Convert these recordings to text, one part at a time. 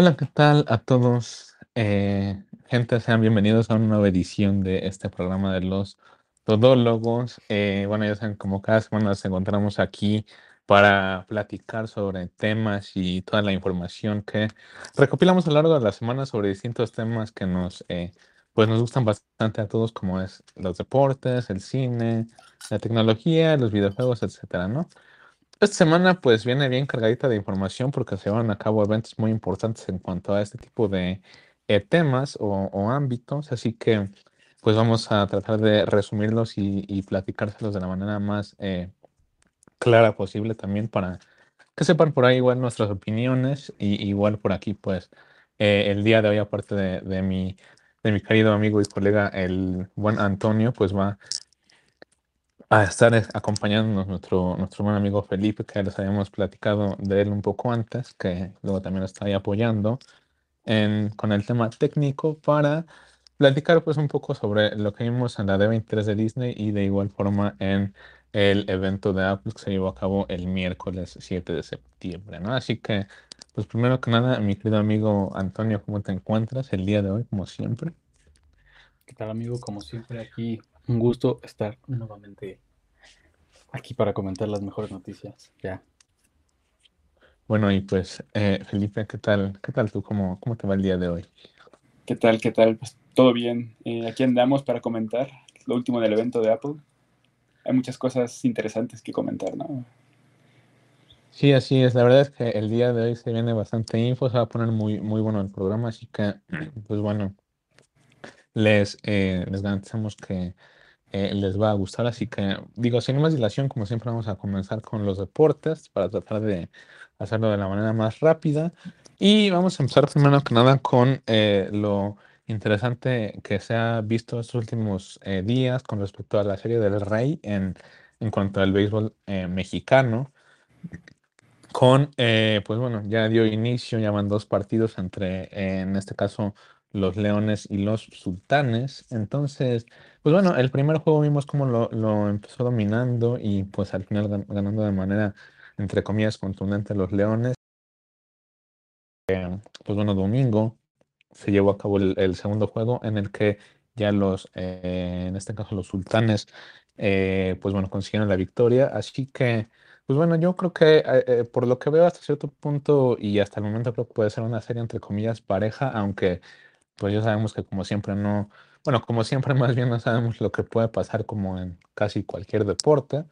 Hola, ¿qué tal a todos? Eh, gente, sean bienvenidos a una nueva edición de este programa de los todólogos. Eh, bueno, ya saben, como cada semana nos encontramos aquí para platicar sobre temas y toda la información que recopilamos a lo largo de la semana sobre distintos temas que nos, eh, pues nos gustan bastante a todos, como es los deportes, el cine, la tecnología, los videojuegos, etcétera, ¿no? Esta semana pues viene bien cargadita de información porque se van a cabo eventos muy importantes en cuanto a este tipo de eh, temas o, ámbitos, así que pues vamos a tratar de resumirlos y, platicárselos de la manera más eh, clara posible también para que sepan por ahí igual nuestras opiniones. Y igual por aquí pues eh, el día de hoy aparte de, de, mi, de mi querido amigo y colega el buen Antonio pues va a estar acompañándonos nuestro, nuestro buen amigo Felipe, que les habíamos platicado de él un poco antes, que luego también está ahí apoyando en, con el tema técnico para platicar pues un poco sobre lo que vimos en la D23 de Disney y de igual forma en el evento de Apple que se llevó a cabo el miércoles 7 de septiembre, ¿no? Así que, pues primero que nada, mi querido amigo Antonio, ¿cómo te encuentras el día de hoy, como siempre? ¿Qué tal, amigo? Como siempre, aquí un gusto estar nuevamente aquí para comentar las mejores noticias. Ya. Bueno, y pues, eh, Felipe, ¿qué tal? ¿Qué tal tú? ¿Cómo, ¿Cómo te va el día de hoy? ¿Qué tal? ¿Qué tal? Pues todo bien. Eh, aquí andamos para comentar lo último del evento de Apple. Hay muchas cosas interesantes que comentar, ¿no? Sí, así es. La verdad es que el día de hoy se viene bastante info, se va a poner muy, muy bueno el programa, así que, pues bueno, les, eh, les garantizamos que eh, les va a gustar. Así que, digo, sin más dilación, como siempre, vamos a comenzar con los deportes para tratar de hacerlo de la manera más rápida. Y vamos a empezar primero que nada con eh, lo interesante que se ha visto estos últimos eh, días con respecto a la serie del Rey en, en cuanto al béisbol mexicano. Con, pues bueno, ya dio inicio, ya van dos partidos entre, en este caso, los Leones y los Sultanes. Entonces, pues bueno, el primer juego vimos cómo lo, empezó dominando y pues al final ganando de manera, entre comillas, contundente los Leones. Eh, pues bueno, domingo se llevó a cabo el, segundo juego en el que ya los, eh, en este caso los Sultanes, eh, pues bueno, consiguieron la victoria. Así que, pues bueno, yo creo que por lo que veo hasta cierto punto y hasta el momento creo que puede ser una serie entre comillas pareja, aunque pues ya sabemos que como siempre no, bueno, como siempre más bien no sabemos lo que puede pasar como en casi cualquier deporte.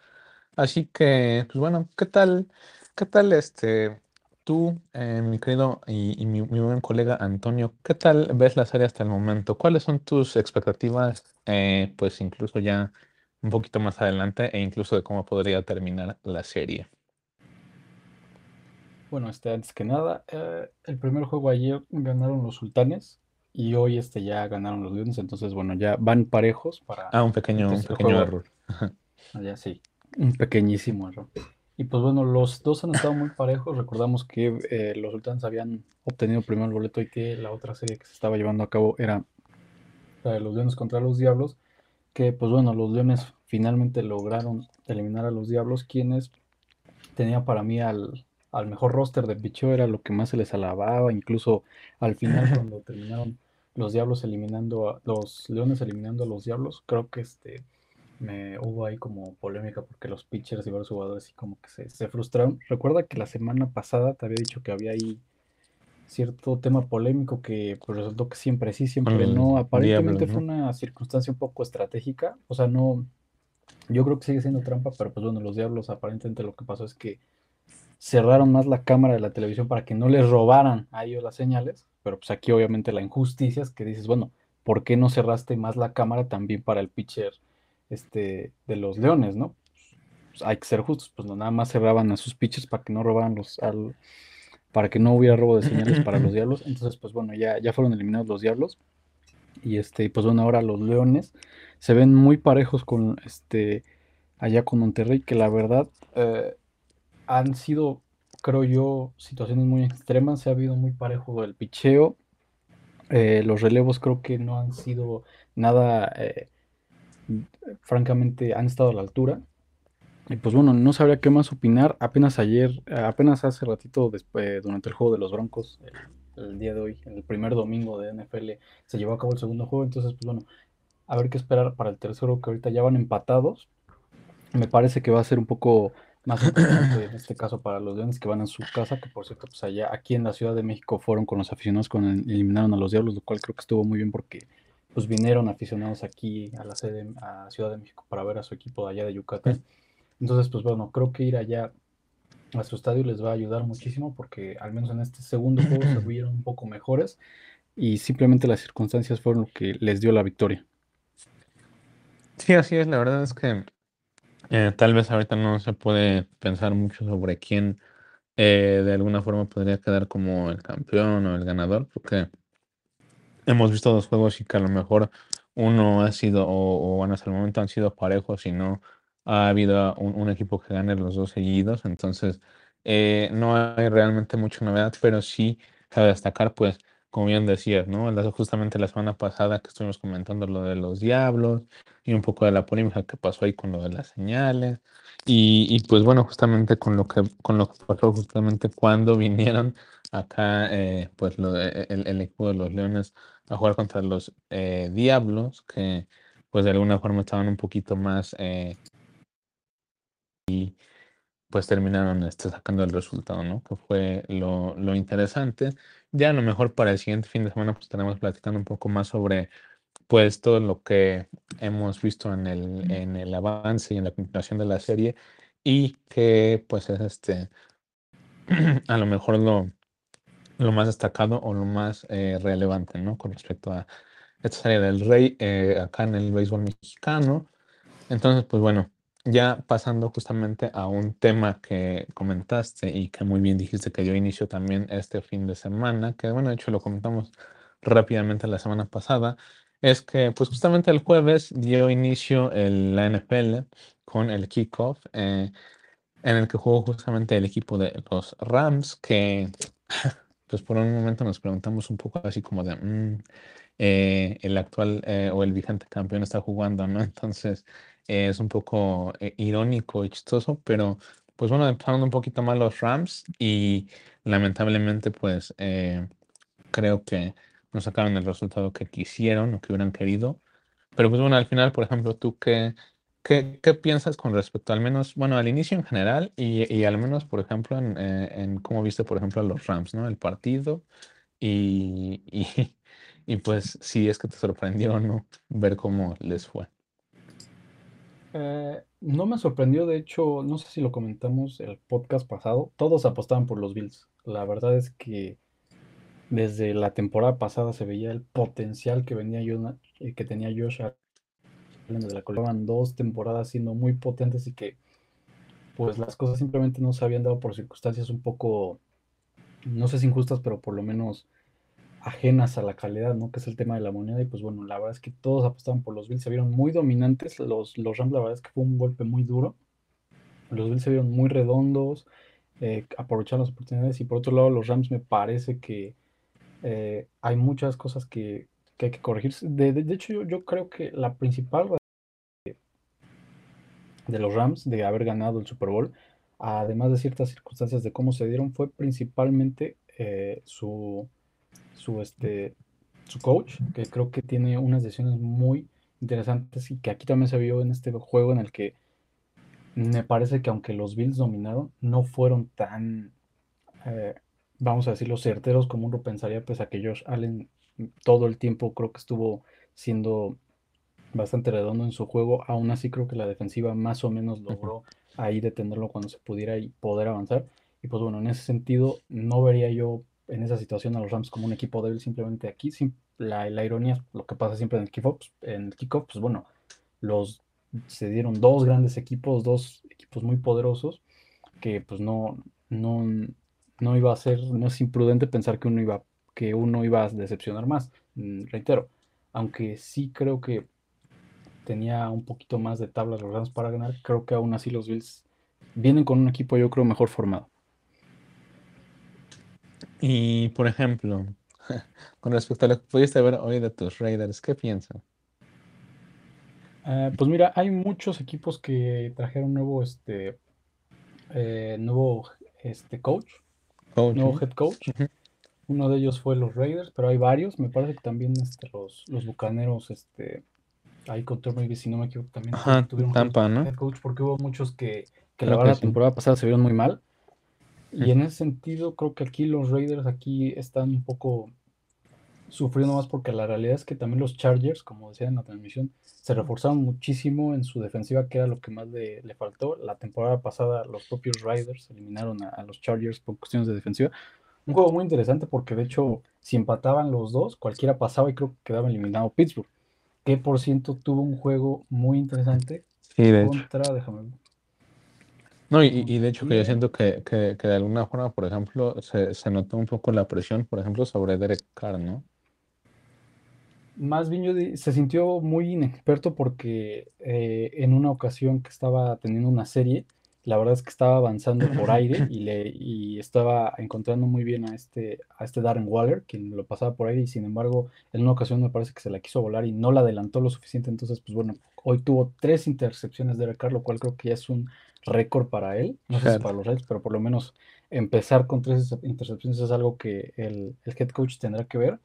Así que, pues bueno, ¿qué tal? ¿Qué tal este tú, eh, mi querido y, mi, buen colega Antonio, qué tal ves la serie hasta el momento? ¿Cuáles son tus expectativas, eh, pues incluso ya un poquito más adelante e incluso de cómo podría terminar la serie? Bueno, este, antes que nada, eh, el primer juego ayer ganaron los sultanes y hoy este ya ganaron los Leones, entonces bueno, ya van parejos para... Ah, un pequeño, un pequeño error. Ah, ya sí, un pequeñísimo error. Y pues bueno, los dos han estado muy parejos. Recordamos que eh, los Sultanes habían obtenido primero el boleto y que la otra serie que se estaba llevando a cabo era la de los Leones contra los Diablos. Que pues bueno, los Leones finalmente lograron eliminar a los Diablos, quienes tenía para mí al, al mejor roster de picheo, era lo que más se les alababa. Incluso al final, cuando terminaron los Diablos eliminando a los Leones eliminando a los Diablos, creo que este me hubo ahí como polémica porque los pitchers y varios jugadores y como que se, frustraron. Recuerda que la semana pasada te había dicho que había ahí cierto tema polémico que pues resultó que siempre sí, siempre no. Aparentemente fue una circunstancia un poco estratégica. O sea, no. Yo creo que sigue siendo trampa, pero pues bueno, los diablos aparentemente lo que pasó es que cerraron más la cámara de la televisión para que no les robaran a ellos las señales pero pues aquí obviamente la injusticia es que dices, bueno, ¿por qué no cerraste más la cámara también para el pitcher este, de los Leones, no? Pues hay que ser justos, pues no nada más cerraban a sus pitchers para que no robaran los, al, para que no hubiera robo de señales para los Diablos, entonces pues bueno, ya, ya fueron eliminados los Diablos, y este, pues bueno, ahora los Leones se ven muy parejos con este, allá con Monterrey, que la verdad eh, han sido creo yo, situaciones muy extremas. Se ha habido muy parejo el picheo. Eh, los relevos creo que no han sido nada, eh, francamente, han estado a la altura. Y pues bueno, no sabría qué más opinar. Apenas ayer, apenas hace ratito, después, durante el juego de los Broncos, el día de hoy, el primer domingo de NFL, se llevó a cabo el segundo juego, entonces pues bueno, a ver qué esperar para el tercero, que ahorita ya van empatados. Me parece que va a ser un poco más importante en este caso para los Leones que van a su casa, que por cierto, pues allá aquí en la Ciudad de México fueron con los aficionados cuando eliminaron a los Diablos, lo cual creo que estuvo muy bien porque pues vinieron aficionados aquí a la sede, a Ciudad de México para ver a su equipo de allá de Yucatán. Entonces, pues bueno, creo que ir allá a su estadio les va a ayudar muchísimo porque al menos en este segundo juego se vieron un poco mejores y simplemente las circunstancias fueron lo que les dio la victoria. Sí, así es, la verdad es que eh, tal vez ahorita no se puede pensar mucho sobre quién eh, de alguna forma podría quedar como el campeón o el ganador, porque hemos visto dos juegos y que a lo mejor uno ha sido, o, bueno, hasta el momento han sido parejos y no ha habido un, equipo que gane los dos seguidos, entonces eh, no hay realmente mucha novedad, pero sí cabe destacar, pues, como bien decías, ¿no? Justamente la semana pasada que estuvimos comentando lo de los diablos y un poco de la polémica que pasó ahí con lo de las señales. Y, pues bueno, justamente con lo que con lo que pasó justamente cuando vinieron acá, eh, pues lo de, el, equipo de los Leones a jugar contra los eh, Diablos, que pues de alguna forma estaban un poquito más eh, y pues terminaron este, sacando el resultado, ¿no? Que fue lo, lo interesante. Ya a lo mejor para el siguiente fin de semana pues estaremos platicando un poco más sobre pues todo lo que hemos visto en el, en el avance y en la continuación de la serie y que pues es este a lo mejor lo, lo más destacado o lo más eh, relevante, ¿no? Con respecto a esta serie del Rey eh, acá en el béisbol mexicano. Entonces, pues bueno, ya pasando justamente a un tema que comentaste y que muy bien dijiste que dio inicio también este fin de semana, que bueno, de hecho lo comentamos rápidamente la semana pasada, es que pues justamente el jueves dio inicio el, la NFL con el kickoff eh, en el que jugó justamente el equipo de los Rams, que pues por un momento nos preguntamos un poco así como de, mm, eh, el actual eh, o el vigente campeón está jugando, ¿no? Entonces es un poco irónico y chistoso, pero pues bueno, empezando un poquito más los Rams y lamentablemente pues creo que no sacaron el resultado que quisieron o que hubieran querido. Pero pues bueno, al final, por ejemplo, ¿tú qué, qué, qué piensas con respecto al menos, bueno, al inicio en general y, y al menos, por ejemplo, en, eh, en, cómo viste, por ejemplo, a los Rams, ¿no? El partido y, y, y pues si es que te sorprendió no ver cómo les fue. Eh, no me sorprendió, de hecho, no sé si lo comentamos el podcast pasado, todos apostaban por los Bills. La verdad es que desde la temporada pasada se veía el potencial que, venía eh, que tenía Josh Allen desde la dos temporadas siendo muy potentes y que pues las cosas simplemente no se habían dado por circunstancias un poco, no sé si injustas, pero por lo menos ajenas a la calidad, ¿no? Que es el tema de la moneda. Y pues bueno, la verdad es que todos apostaban por los Bills, se vieron muy dominantes. Los, los Rams, la verdad es que fue un golpe muy duro. Los Bills se vieron muy redondos, eh, aprovecharon las oportunidades. Y por otro lado, los Rams me parece que eh, hay muchas cosas que, hay que corregir. De, hecho, yo, creo que la principal de los Rams de haber ganado el Super Bowl, además de ciertas circunstancias de cómo se dieron, fue principalmente eh, su, su, este, su coach, que creo que tiene unas decisiones muy interesantes y que aquí también se vio en este juego en el que me parece que aunque los Bills dominaron, no fueron tan eh, vamos a decirlo, certeros como uno pensaría, pues a que Josh Allen todo el tiempo creo que estuvo siendo bastante redondo en su juego. Aún así creo que la defensiva más o menos logró ahí detenerlo cuando se pudiera y poder avanzar. Y pues bueno, en ese sentido no vería yo en esa situación a los Rams como un equipo débil simplemente aquí. La, la ironía, lo que pasa siempre en el kickoff, en el kickoff, pues bueno, los se dieron dos grandes equipos, dos equipos muy poderosos que pues no, no, no iba a ser, no es imprudente pensar que uno iba, que uno iba a decepcionar más. Mm, reitero, aunque sí creo que tenía un poquito más de tablas los Rams para ganar, creo que aún así los Bills vienen con un equipo yo creo mejor formado. Y por ejemplo, con respecto a lo que pudiste ver hoy de tus Raiders, ¿qué piensas? Eh, pues mira, hay muchos equipos que trajeron nuevo este eh, nuevo este coach nuevo head coach. Uno de ellos fue los Raiders, pero hay varios. Me parece que también este, los, los Bucaneros, este, ahí con Tom Brady, si no me equivoco, también Ajá, tuvieron Tampa, head- ¿no? head coach, porque hubo muchos que, que la que verdad la sí. temporada pasada se vieron muy mal. Y en ese sentido, creo que aquí los Raiders aquí están un poco sufriendo más porque la realidad es que también los Chargers, como decía en la transmisión, se reforzaron muchísimo en su defensiva, que era lo que más le, le faltó. La temporada pasada los propios Raiders eliminaron a, a los Chargers por cuestiones de defensiva. Un juego muy interesante porque de hecho si empataban los dos, cualquiera pasaba y creo que quedaba eliminado Pittsburgh, que por ciento tuvo un juego muy interesante Sí, de hecho. contra, déjame ver, No, y, y de hecho que yo siento que, que, que de alguna forma, por ejemplo, se, se notó un poco la presión, por ejemplo, sobre Derek Carr, ¿no? Más bien yo se sintió muy inexperto porque eh, en una ocasión que estaba teniendo una serie, la verdad es que estaba avanzando por aire y, le, y estaba encontrando muy bien a este, a este Darren Waller, quien lo pasaba por aire y sin embargo en una ocasión me parece que se la quiso volar y no la adelantó lo suficiente, entonces pues bueno, hoy tuvo tres intercepciones de Derek Carr, lo cual creo que ya es un récord para él, no sé si para los Reds, pero por lo menos empezar con tres intercepciones es algo que el, el head coach tendrá que ver.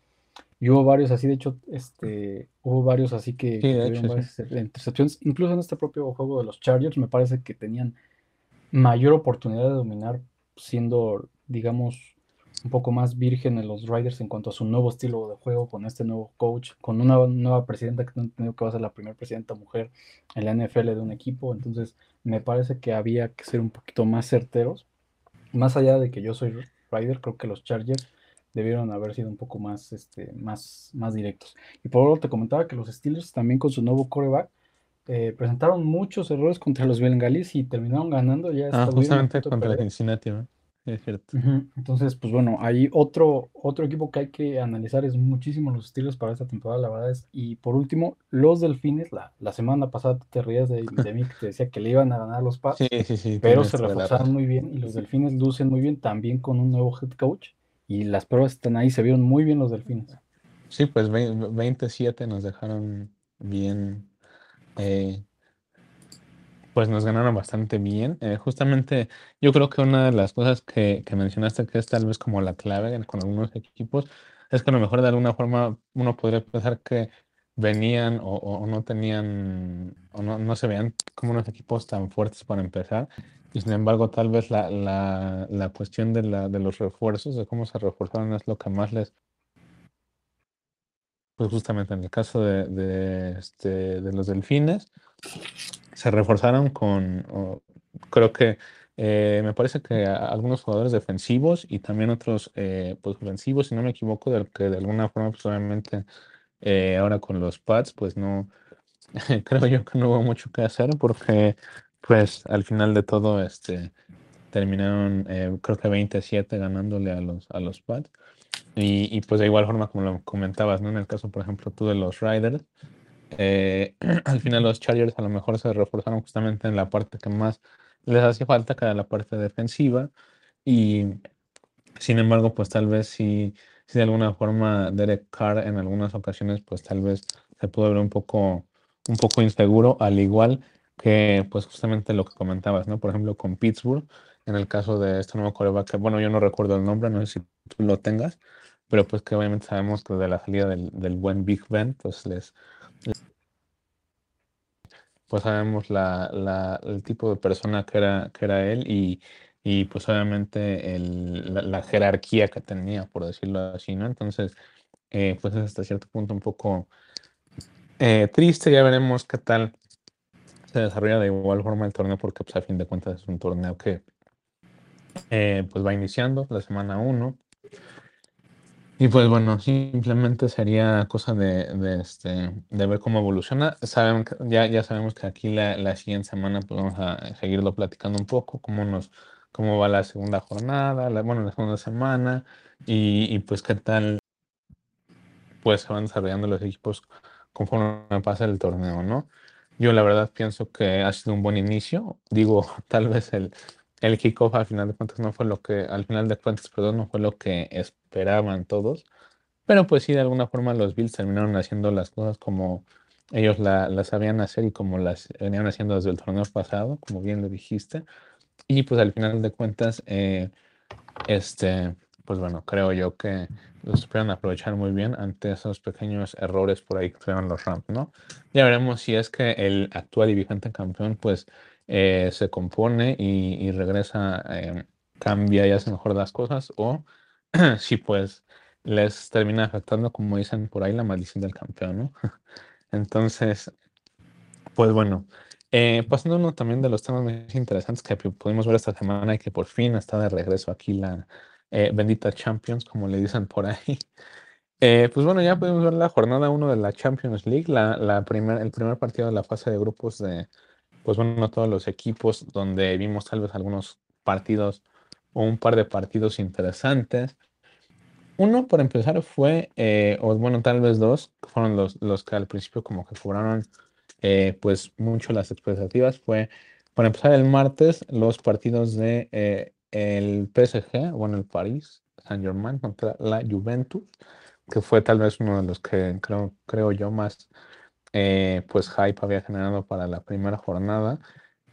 Y hubo varios así, de hecho, este, hubo varios así que, Sí, que hecho, varias intercepciones. Incluso en este propio juego de los Chargers, me parece que tenían mayor oportunidad de dominar, siendo, digamos, un poco más virgen en los Riders en cuanto a su nuevo estilo de juego, con este nuevo coach, con una nueva presidenta que no entendido que va a ser la primera presidenta mujer en la NFL de un equipo. Entonces, me parece que había que ser un poquito más certeros. Más allá de que yo soy Rider, creo que los Chargers debieron haber sido un poco más, este, más, más directos. Y por otro te comentaba que los Steelers también con su nuevo coreback eh, presentaron muchos errores contra los bengalíes y terminaron ganando. Ya Ah, justamente contra perder. Cincinnati, ¿no? Es cierto. Entonces, pues bueno, hay otro, otro equipo que hay que analizar, es muchísimo los Steelers para esta temporada, la verdad es. Y por último, los Delfines, la, la semana pasada te rías de, de mí que te decía que le iban a ganar los Pats, Sí, sí, sí. pero se reforzaron muy bien y los Delfines lucen muy bien también con un nuevo head coach. Y las pruebas están ahí, se vieron muy bien los Delfines. Sí, pues vein- 27 nos dejaron bien. eh, pues nos ganaron bastante bien. Eh, justamente yo creo que una de las cosas que, que mencionaste que es tal vez como la clave con algunos equipos es que a lo mejor de alguna forma uno podría pensar que venían o- o no tenían o no, no se veían como unos equipos tan fuertes para empezar. Y sin embargo, tal vez la, la, la cuestión de, la, de los refuerzos, de cómo se reforzaron, es lo que más les pues justamente en el caso de, de, este, de los delfines, se reforzaron con, creo que eh, me parece que algunos jugadores defensivos y también otros eh, pues ofensivos, si no me equivoco, del que de alguna forma, pues obviamente eh, ahora con los Pats, pues no, creo yo que no hubo mucho que hacer porque pues al final de todo este terminaron eh, creo que 27 ganándole a los, a los Pats. Y, y, pues de igual forma, como lo comentabas, ¿no? En el caso, por ejemplo, tú de los Riders, eh, al final los Chargers a lo mejor se reforzaron justamente en la parte que más les hacía falta, que era la parte defensiva. Y sin embargo, pues tal vez si, si de alguna forma Derek Carr en algunas ocasiones, pues tal vez se pudo ver un poco, un poco inseguro, al igual que pues justamente lo que comentabas, ¿no? Por ejemplo, con Pittsburgh, en el caso de este nuevo coreback, que bueno, yo no recuerdo el nombre, no sé si tú lo tengas, pero pues que obviamente sabemos que de la salida del, del buen Big Ben, pues les, pues sabemos la, el tipo de persona que era, que era él y, y pues obviamente el, la, la, jerarquía que tenía, por decirlo así, ¿no? Entonces, eh, pues es hasta cierto punto un poco eh, triste, ya veremos qué tal se desarrolla de igual forma el torneo, porque pues a fin de cuentas es un torneo que eh, pues va iniciando la semana 1. Y pues bueno, simplemente sería cosa de, este, de ver cómo evoluciona. Saben, ya, ya sabemos que aquí la, la, siguiente semana pues vamos a seguirlo platicando un poco, cómo, nos, cómo va la segunda jornada, la, bueno, la segunda semana, y, y, pues qué tal pues se van desarrollando los equipos conforme pasa el torneo, ¿no? Yo la verdad pienso que ha sido un buen inicio. Digo, tal vez el, el kickoff al final de cuentas no fue lo que, al final de cuentas, perdón, no fue lo que esperaban todos. Pero pues sí, de alguna forma los Bills terminaron haciendo las cosas como ellos la, las sabían hacer y como las venían haciendo desde el torneo pasado, como bien lo dijiste. Y pues al final de cuentas, eh, este, pues bueno, creo yo que lo supieron aprovechar muy bien ante esos pequeños errores por ahí que tuvieron los Rams, ¿no? Ya veremos si es que el actual y vigente campeón, pues, eh, se compone y, regresa, eh, cambia y hace mejor las cosas, o si pues les termina afectando, como dicen por ahí, la maldición del campeón, ¿no? Entonces, pues bueno, eh, pasando uno también de los temas más interesantes que pudimos ver esta semana y que por fin está de regreso aquí la eh, bendita Champions, como le dicen por ahí. Pues bueno, ya pudimos ver la jornada 1 de la Champions League, la, la el primer partido de la fase de grupos de, pues bueno, todos los equipos, donde vimos tal vez algunos partidos o un par de partidos interesantes. Uno, por empezar, fue, eh, o bueno, tal vez dos, fueron los, los que al principio como que cobraron eh, pues mucho las expectativas. Fue, para empezar, el martes, los partidos de eh, el PSG, bueno, el París Saint-Germain contra la Juventus, que fue tal vez uno de los que creo, creo yo más pues hype había generado para la primera jornada.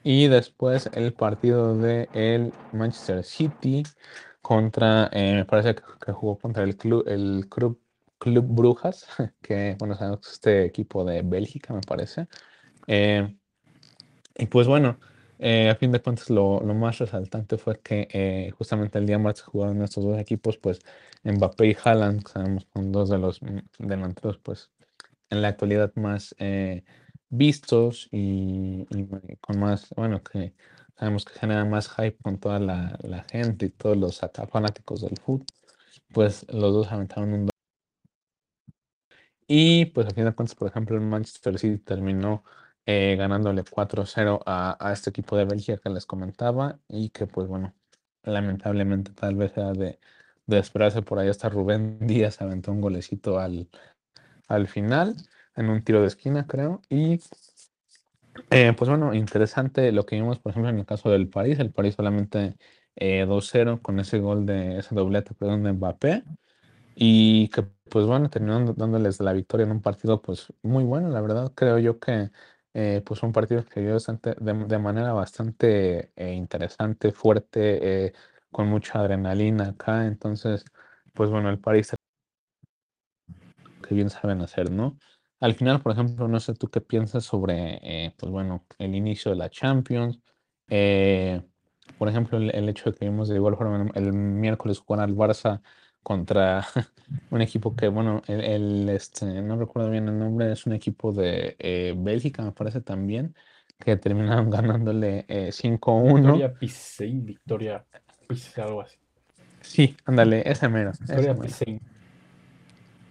Y después el partido de el Manchester City contra, eh, me parece que, jugó contra el club, el club, club Brujas, que bueno, sabemos este equipo de Bélgica, me parece. Eh, y pues bueno, eh, a fin de cuentas lo, lo más resaltante fue que justamente el día martes jugaron estos dos equipos, pues Mbappé y Haaland, sabemos con dos de los mm, delanteros, pues en la actualidad más vistos y, con más, bueno, que sabemos que genera más hype con toda la, gente y todos los fanáticos del fútbol, pues los dos aventaron un y pues a fin de cuentas, por ejemplo, el Manchester City terminó eh, ganándole 4-0 a, este equipo de Bélgica que les comentaba y que pues bueno, lamentablemente tal vez sea de, de esperarse por ahí hasta Rubén Díaz aventó un golecito al, al final en un tiro de esquina, creo. Y eh, pues bueno, interesante lo que vimos, por ejemplo, en el caso del París. El París solamente 2-0 eh, con ese gol de ese doblete, perdón, de Mbappé. Y que, pues bueno, terminando dándoles la victoria en un partido, pues muy bueno, la verdad. Creo yo que, eh, pues un partido que dio de, de, manera bastante interesante, fuerte, con mucha adrenalina acá. Entonces, pues bueno, el París que bien saben hacer, ¿no? Al final, por ejemplo, no sé tú qué piensas sobre, eh, pues bueno, el inicio de la Champions. Eh, por ejemplo, el, hecho de que vimos de igual forma el miércoles jugar al Barça contra un equipo que, bueno, el, este, no recuerdo bien el nombre, es un equipo de eh, Bélgica, me parece también, que terminaron ganándole 5-1. Victoria Pisein, Victoria Pisein, algo así. Sí, ándale, ese mero. Victoria Pisein.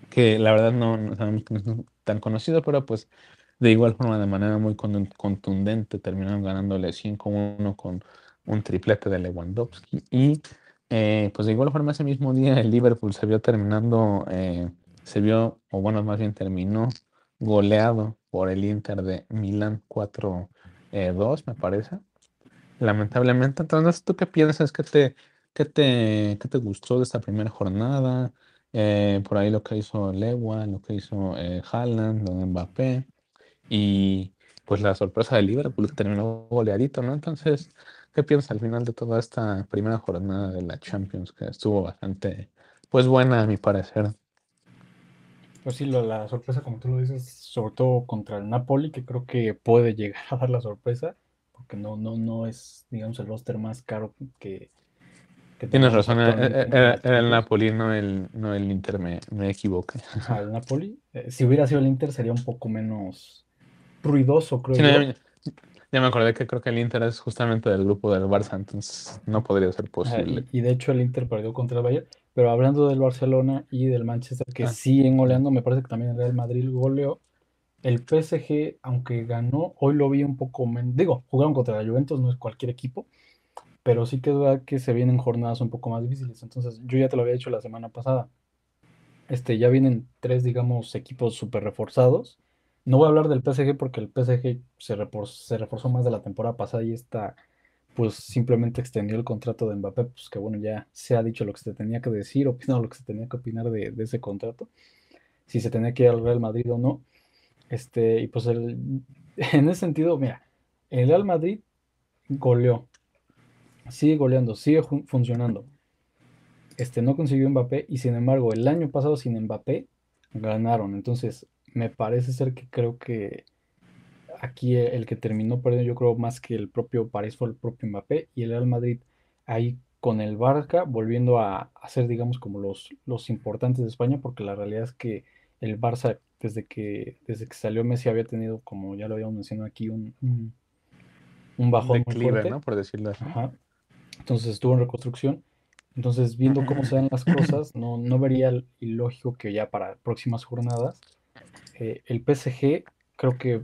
Que la verdad no, sabemos no tan conocido, pero pues de igual forma, de manera muy contundente, terminaron ganándole 5-1 con un triplete de Lewandowski. Y eh, pues de igual forma, ese mismo día el Liverpool se vio terminando, eh, se vio, o bueno, más bien terminó goleado por el Inter de Milán 4-2, me parece. Lamentablemente, entonces, ¿tú qué piensas? ¿Qué te, qué te, qué te gustó de esta primera jornada? Eh, por ahí lo que hizo Lewa, lo que hizo eh, Haaland, de Mbappé. Y pues la sorpresa del Liverpool terminó goleadito, ¿no? Entonces, ¿qué piensas al final de toda esta primera jornada de la Champions? Que estuvo bastante, pues buena a mi parecer. Pues sí, la sorpresa, como tú lo dices, sobre todo contra el Napoli, que creo que puede llegar a dar la sorpresa, porque no, no, no es, digamos, el roster más caro que, Tienes razón, era, eh, eh, eh, el Napoli, no el, no el Inter, me, me equivoqué. el Napoli. si hubiera sido el Inter sería un poco menos ruidoso, creo yo. ya, me acordé que creo que el Inter es justamente del grupo del Barça, entonces no podría ser posible. y, de hecho el Inter perdió contra el Bayern, pero hablando del Barcelona y del Manchester, que ah. siguen goleando, me parece que también el Real Madrid goleó. El PSG, aunque ganó, hoy lo vi un poco menos. Digo, jugaron contra la Juventus, no es cualquier equipo pero sí que es verdad que se vienen jornadas un poco más difíciles. Entonces, yo ya te lo había dicho la semana pasada. Este, ya vienen tres, digamos, equipos súper reforzados. No voy a hablar del PSG porque el PSG se, reforzó más de la temporada pasada y está, pues simplemente extendió el contrato de Mbappé, pues que bueno, ya se ha dicho lo que se tenía que decir, opinado lo que se tenía que opinar de, ese contrato, si se tenía que ir al Real Madrid o no. Este, y pues el, en ese sentido, mira, el Real Madrid goleó sigue goleando, sigue funcionando. este, no consiguió Mbappé y sin embargo el año pasado sin Mbappé ganaron. Entonces me parece ser que creo que aquí el que terminó perdiendo yo creo más que el propio París fue el propio Mbappé y el Real Madrid ahí con el Barca volviendo a, ser digamos como los, los importantes de España porque la realidad es que el Barça desde que, desde que salió Messi había tenido como ya lo habíamos mencionado aquí un, un, bajón Declive, ¿no? Por decirlo así. Entonces estuvo en reconstrucción entonces, viendo cómo se dan las cosas, no, no vería ilógico que ya para próximas jornadas eh, el PSG creo que,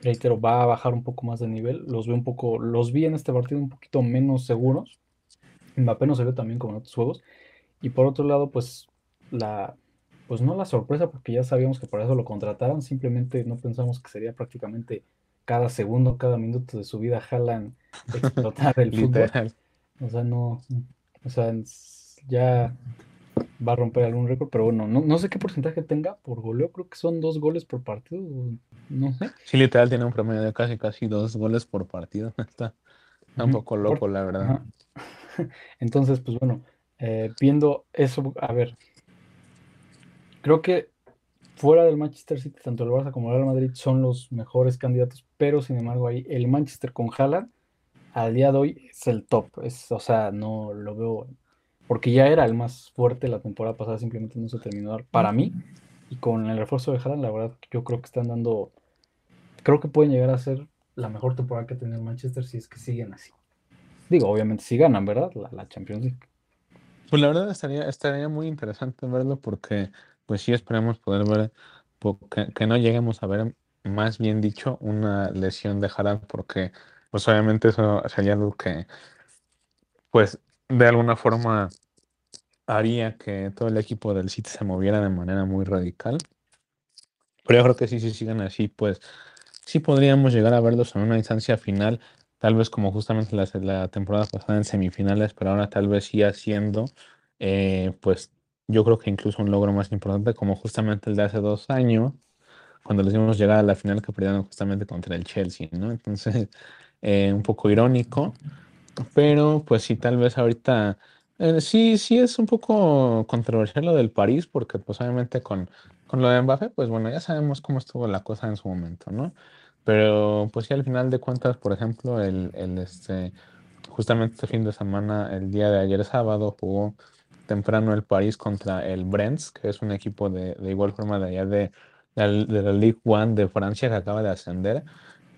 reitero, va a bajar un poco más de nivel. Los veo un poco, los vi en este partido un poquito menos seguros. Mbappé no se ve también como en otros juegos. Y por otro lado, pues la, pues no la sorpresa, porque ya sabíamos que para eso lo contrataron, simplemente no pensamos que sería prácticamente cada segundo, cada minuto de su vida jalan explotar el fútbol. O sea, no, o sea, ya va a romper algún récord, pero bueno, no, sé qué porcentaje tenga por goleo, creo que son dos goles por partido, no sé. Sí, literal tiene un promedio de casi casi dos goles por partido, está, un poco loco, la verdad. Entonces, pues bueno, eh, viendo eso, a ver, creo que fuera del Manchester City, tanto el Barça como el Real Madrid son los mejores candidatos, pero sin embargo ahí el Manchester con Haaland al día de hoy es el top. Es, o sea, no lo veo. Porque ya era el más fuerte la temporada pasada, simplemente no se terminó para mí. Y con el refuerzo de Haaland, la verdad, yo creo que están dando. Creo que pueden llegar a ser la mejor temporada que ha tenido el Manchester si es que siguen así. Digo, obviamente si ganan, ¿verdad? La, Champions League. Pues la verdad estaría, estaría muy interesante verlo porque, pues sí, esperemos poder ver que, no lleguemos a ver, más bien dicho, una lesión de Haaland porque pues obviamente eso sería algo que, pues, de alguna forma haría que todo el equipo del City se moviera de manera muy radical. Pero yo creo que sí, si siguen así, pues sí podríamos llegar a verlos en una instancia final, tal vez como justamente la, la temporada pasada en semifinales, pero ahora tal vez sí haciendo, eh, pues yo creo que incluso un logro más importante como justamente el de hace dos años, cuando les dimos llegar a la final que perdieron justamente contra el Chelsea, ¿no? Entonces, eh, un poco irónico, pero pues sí, tal vez ahorita eh, sí, sí es un poco controversial lo del París, porque pues obviamente con, con lo de Mbappé, pues bueno, ya sabemos cómo estuvo la cosa en su momento, ¿no? Pero pues sí, al final de cuentas, por ejemplo, el, el este, justamente este fin de semana, el día de ayer sábado, jugó temprano el París contra el Brents, que es un equipo de, de igual forma de allá de, de, la Ligue 1 de Francia que acaba de ascender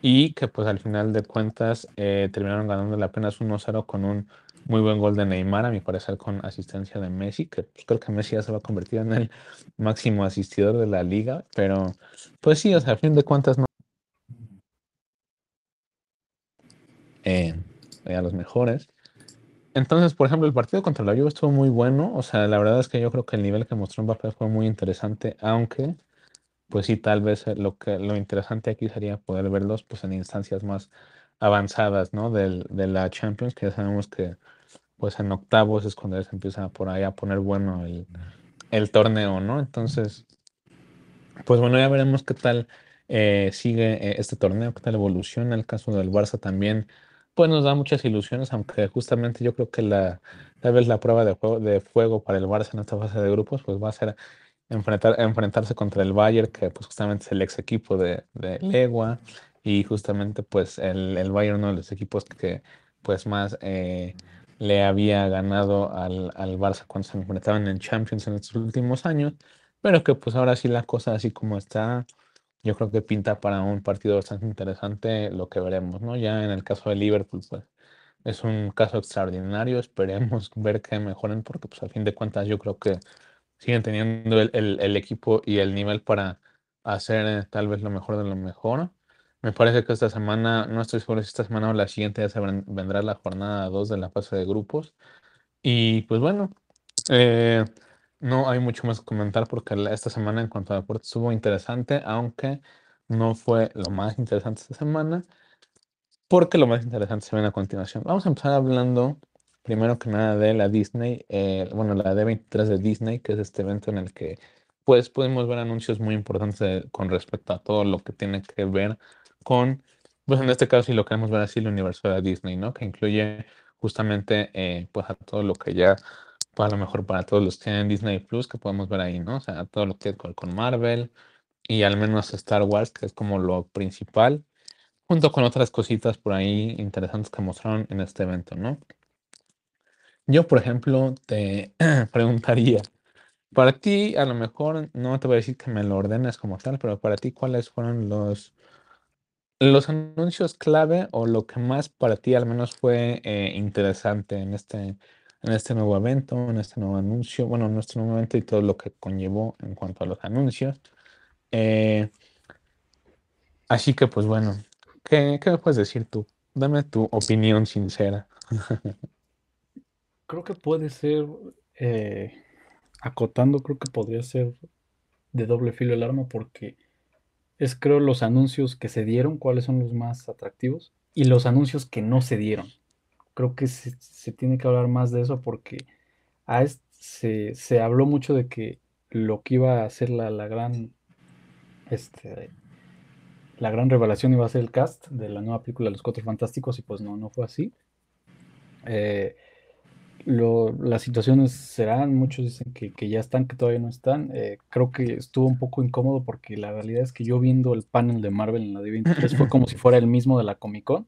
y que pues al final de cuentas eh, terminaron ganando apenas 1-0 con un muy buen gol de Neymar, a mi parecer con asistencia de Messi, que pues, creo que Messi ya se va a convertir en el máximo asistidor de la liga, pero pues sí, o sea, al fin de cuentas no. Eh, a los mejores. Entonces, por ejemplo, el partido contra la Juve estuvo muy bueno. O sea, la verdad es que yo creo que el nivel que mostró Mbappé fue muy interesante, aunque pues sí, tal vez eh, lo que lo interesante aquí sería poder verlos pues en instancias más avanzadas, ¿no? Del, de la Champions, que ya sabemos que pues en octavos es cuando se empieza por ahí a poner bueno el, el torneo, ¿no? Entonces, pues bueno, ya veremos qué tal eh, sigue eh, este torneo, qué tal evoluciona. El caso del Barça también, pues nos da muchas ilusiones, aunque justamente yo creo que la, tal vez la prueba de, juego, de fuego para el Barça en esta fase de grupos, pues va a ser enfrentar, enfrentarse contra el Bayern, que pues justamente es el ex equipo de, de Legua, y justamente pues el, el, Bayern uno de los equipos que pues más eh, le había ganado al, al, Barça cuando se enfrentaban en Champions en estos últimos años, pero que pues ahora sí la cosa así como está, yo creo que pinta para un partido bastante interesante lo que veremos, ¿no? Ya en el caso de Liverpool, pues es un caso extraordinario, esperemos ver que mejoren porque pues a fin de cuentas yo creo que siguen teniendo el, equipo y el nivel para hacer eh, tal vez lo mejor de lo mejor. Me parece que esta semana, no estoy seguro si esta semana o la siguiente ya se vendrá la jornada 2 de la fase de grupos. Y pues bueno, eh, no hay mucho más que comentar porque esta semana en cuanto a deportes estuvo interesante, aunque no fue lo más interesante esta semana, porque lo más interesante se viene a continuación. Vamos a empezar hablando primero que nada de la Disney, eh, bueno, la D23 de Disney, que es este evento en el que pues podemos ver anuncios muy importantes con respecto a todo lo que tiene que ver con, pues en este caso si lo queremos ver así, el universo de Disney, ¿no? Que incluye justamente eh, pues a todo lo que ya para lo mejor para todos los que tienen Disney Plus, que podemos ver ahí, ¿no? O sea, todo lo que es con, con Marvel y al menos Star Wars, que es como lo principal, junto con otras cositas por ahí interesantes que mostraron en este evento, ¿no? Yo, por ejemplo, te preguntaría, para ti, a lo mejor, no te voy a decir que me lo ordenes como tal, pero para ti, ¿cuáles fueron los, los anuncios clave o lo que más para ti al menos fue eh, interesante en este, en este nuevo evento, en este nuevo anuncio, bueno, en nuestro nuevo evento y todo lo que conllevó en cuanto a los anuncios? Eh, así que, pues bueno, ¿qué, ¿qué me puedes decir tú? Dame tu opinión sincera. Creo que puede ser, eh, acotando, creo que podría ser de doble filo el arma porque es creo los anuncios que se dieron, cuáles son los más atractivos y los anuncios que no se dieron. Creo que se, se tiene que hablar más de eso porque a es- se, se habló mucho de que lo que iba a ser la, la gran este, la gran revelación iba a ser el cast de la nueva película de Los Cuatro Fantásticos y pues no, no fue así. Eh, lo- las situaciones serán, muchos dicen que, que ya están, que todavía no están. Eh, creo que estuvo un poco incómodo porque la realidad es que yo viendo el panel de Marvel en la D23 fue como si fuera el mismo de la Comic Con,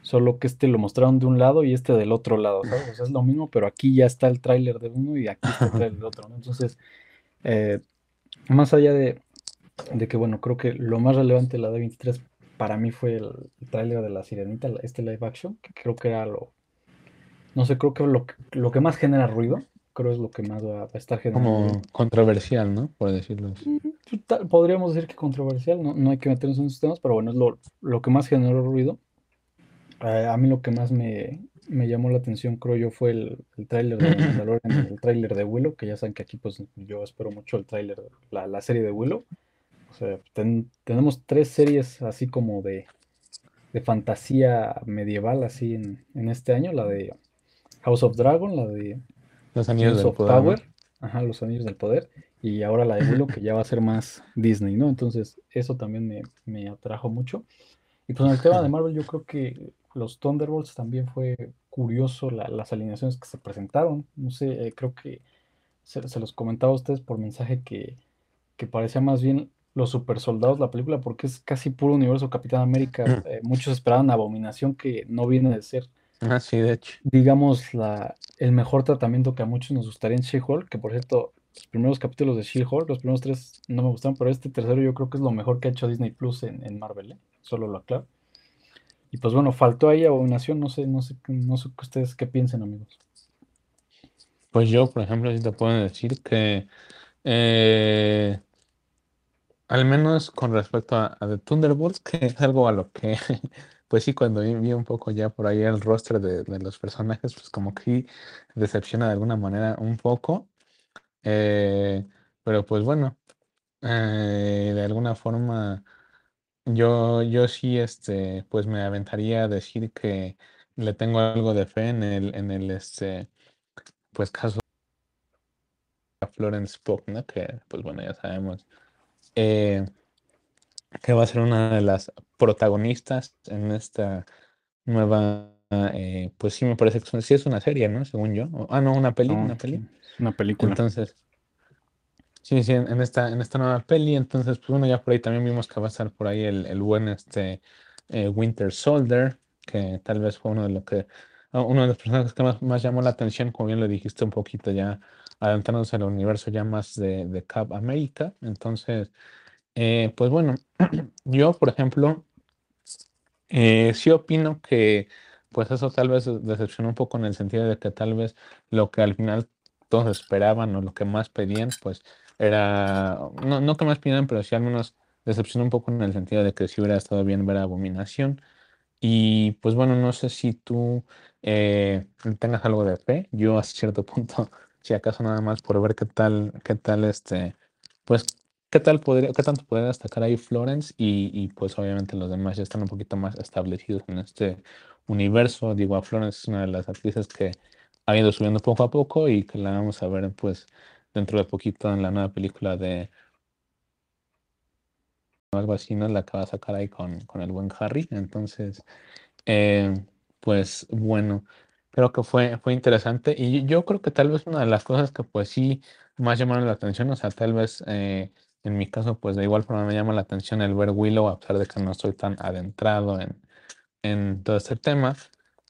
solo que este lo mostraron de un lado y este del otro lado, ¿sabes? O sea, es lo mismo, pero aquí ya está el tráiler de uno y aquí está el tráiler del otro, ¿no? Entonces, eh, más allá de, de que, bueno, creo que lo más relevante de la D23 para mí fue el, el tráiler de La Sirenita, este live action, que creo que era lo, no sé, creo que lo, que- lo que más genera ruido, creo es lo que más va a estar generando. Como controversial, ¿no? Por decirlo así. Pues, Podríamos decir que controversial, no, no hay que meternos en esos temas, pero bueno, es lo, lo que más generó ruido. Eh, a mí lo que más me, me llamó la atención, creo yo, fue el, el tráiler de Mandalorian, el tráiler de Willow, que ya saben que aquí pues yo espero mucho el tráiler, la, la serie de Willow. O sea, ten- tenemos tres series así como de, de fantasía medieval así en, en este año, la de House of Dragon, la de Los anillos del of poder. ajá, los anillos del poder, y ahora la de Willow, que ya va a ser más Disney, ¿no? Entonces, eso también me, me atrajo mucho. Y pues en el tema de Marvel, yo creo que los Thunderbolts también fue curioso la- las alineaciones que se presentaron. No sé, eh, creo que se, se los comentaba a ustedes por mensaje que, que parecía más bien los super soldados la película, porque es casi puro universo Capitán América. Eh, muchos esperaban Abominación, que no viene de ser Ah, sí, de hecho. digamos, la, el mejor tratamiento que a muchos nos gustaría en She-Hulk, que por cierto, los primeros capítulos de She-Hulk, los primeros tres no me gustaron, pero este tercero yo creo que es lo mejor que ha hecho Disney Plus en, en Marvel, ¿eh? Solo lo aclaro. Y pues bueno, faltó ahí Abominación, no sé, no sé, no sé qué ustedes qué piensen, amigos. Pues yo, por ejemplo, sí te puedo decir que eh, al menos con respecto a, a The Thunderbolts, que es algo a lo que, pues sí, cuando vi, un poco ya por ahí el roster de, los personajes, pues como que decepciona de alguna manera un poco. Eh, pero pues bueno, eh, de alguna forma yo, yo sí, este, pues me aventaría a decir que le tengo algo de fe en el, en el, este, pues caso a Florence Pugh, ¿no? Que, pues bueno, ya sabemos eh, que va a ser una de las protagonistas en esta nueva, eh, pues sí me parece que sí es una serie, ¿no? Según yo. Ah, no, una peli, No, una peli. una película. Entonces, sí, sí, en esta, en esta nueva peli, entonces, pues bueno, ya por ahí también vimos que va a estar por ahí el, el buen este eh, Winter Soldier, que tal vez fue uno de lo que, ah, uno de los personajes que más, llamó la atención, como bien lo dijiste un poquito ya, adentrándonos al universo ya más de, de Cap América. Entonces, eh, pues bueno, yo, por ejemplo, eh, sí opino que pues eso tal vez decepcionó un poco en el sentido de que tal vez lo que al final todos esperaban o lo que más pedían, pues era, no, no que más pidieran, pero sí al menos decepcionó un poco en el sentido de que sí hubiera estado bien ver Abominación. Y pues bueno, no sé si tú eh, tengas algo de fe. Yo a cierto punto, si acaso nada más por ver qué tal, qué tal este, pues qué tal podría, qué tanto podría destacar ahí Florence y, y pues obviamente los demás ya están un poquito más establecidos en este universo. Digo, a Florence es una de las actrices que ha ido subiendo poco a poco y que la vamos a ver pues dentro de poquito en la nueva película de algo así, ¿no? La que va a sacar ahí con, con el buen Harry. Entonces, eh, pues bueno, creo que fue, fue interesante y yo creo que tal vez una de las cosas que pues sí más llamaron la atención, o sea, tal vez eh, en mi caso pues de igual forma me llama la atención el ver Willow a pesar de que no estoy tan adentrado en, en todo este tema.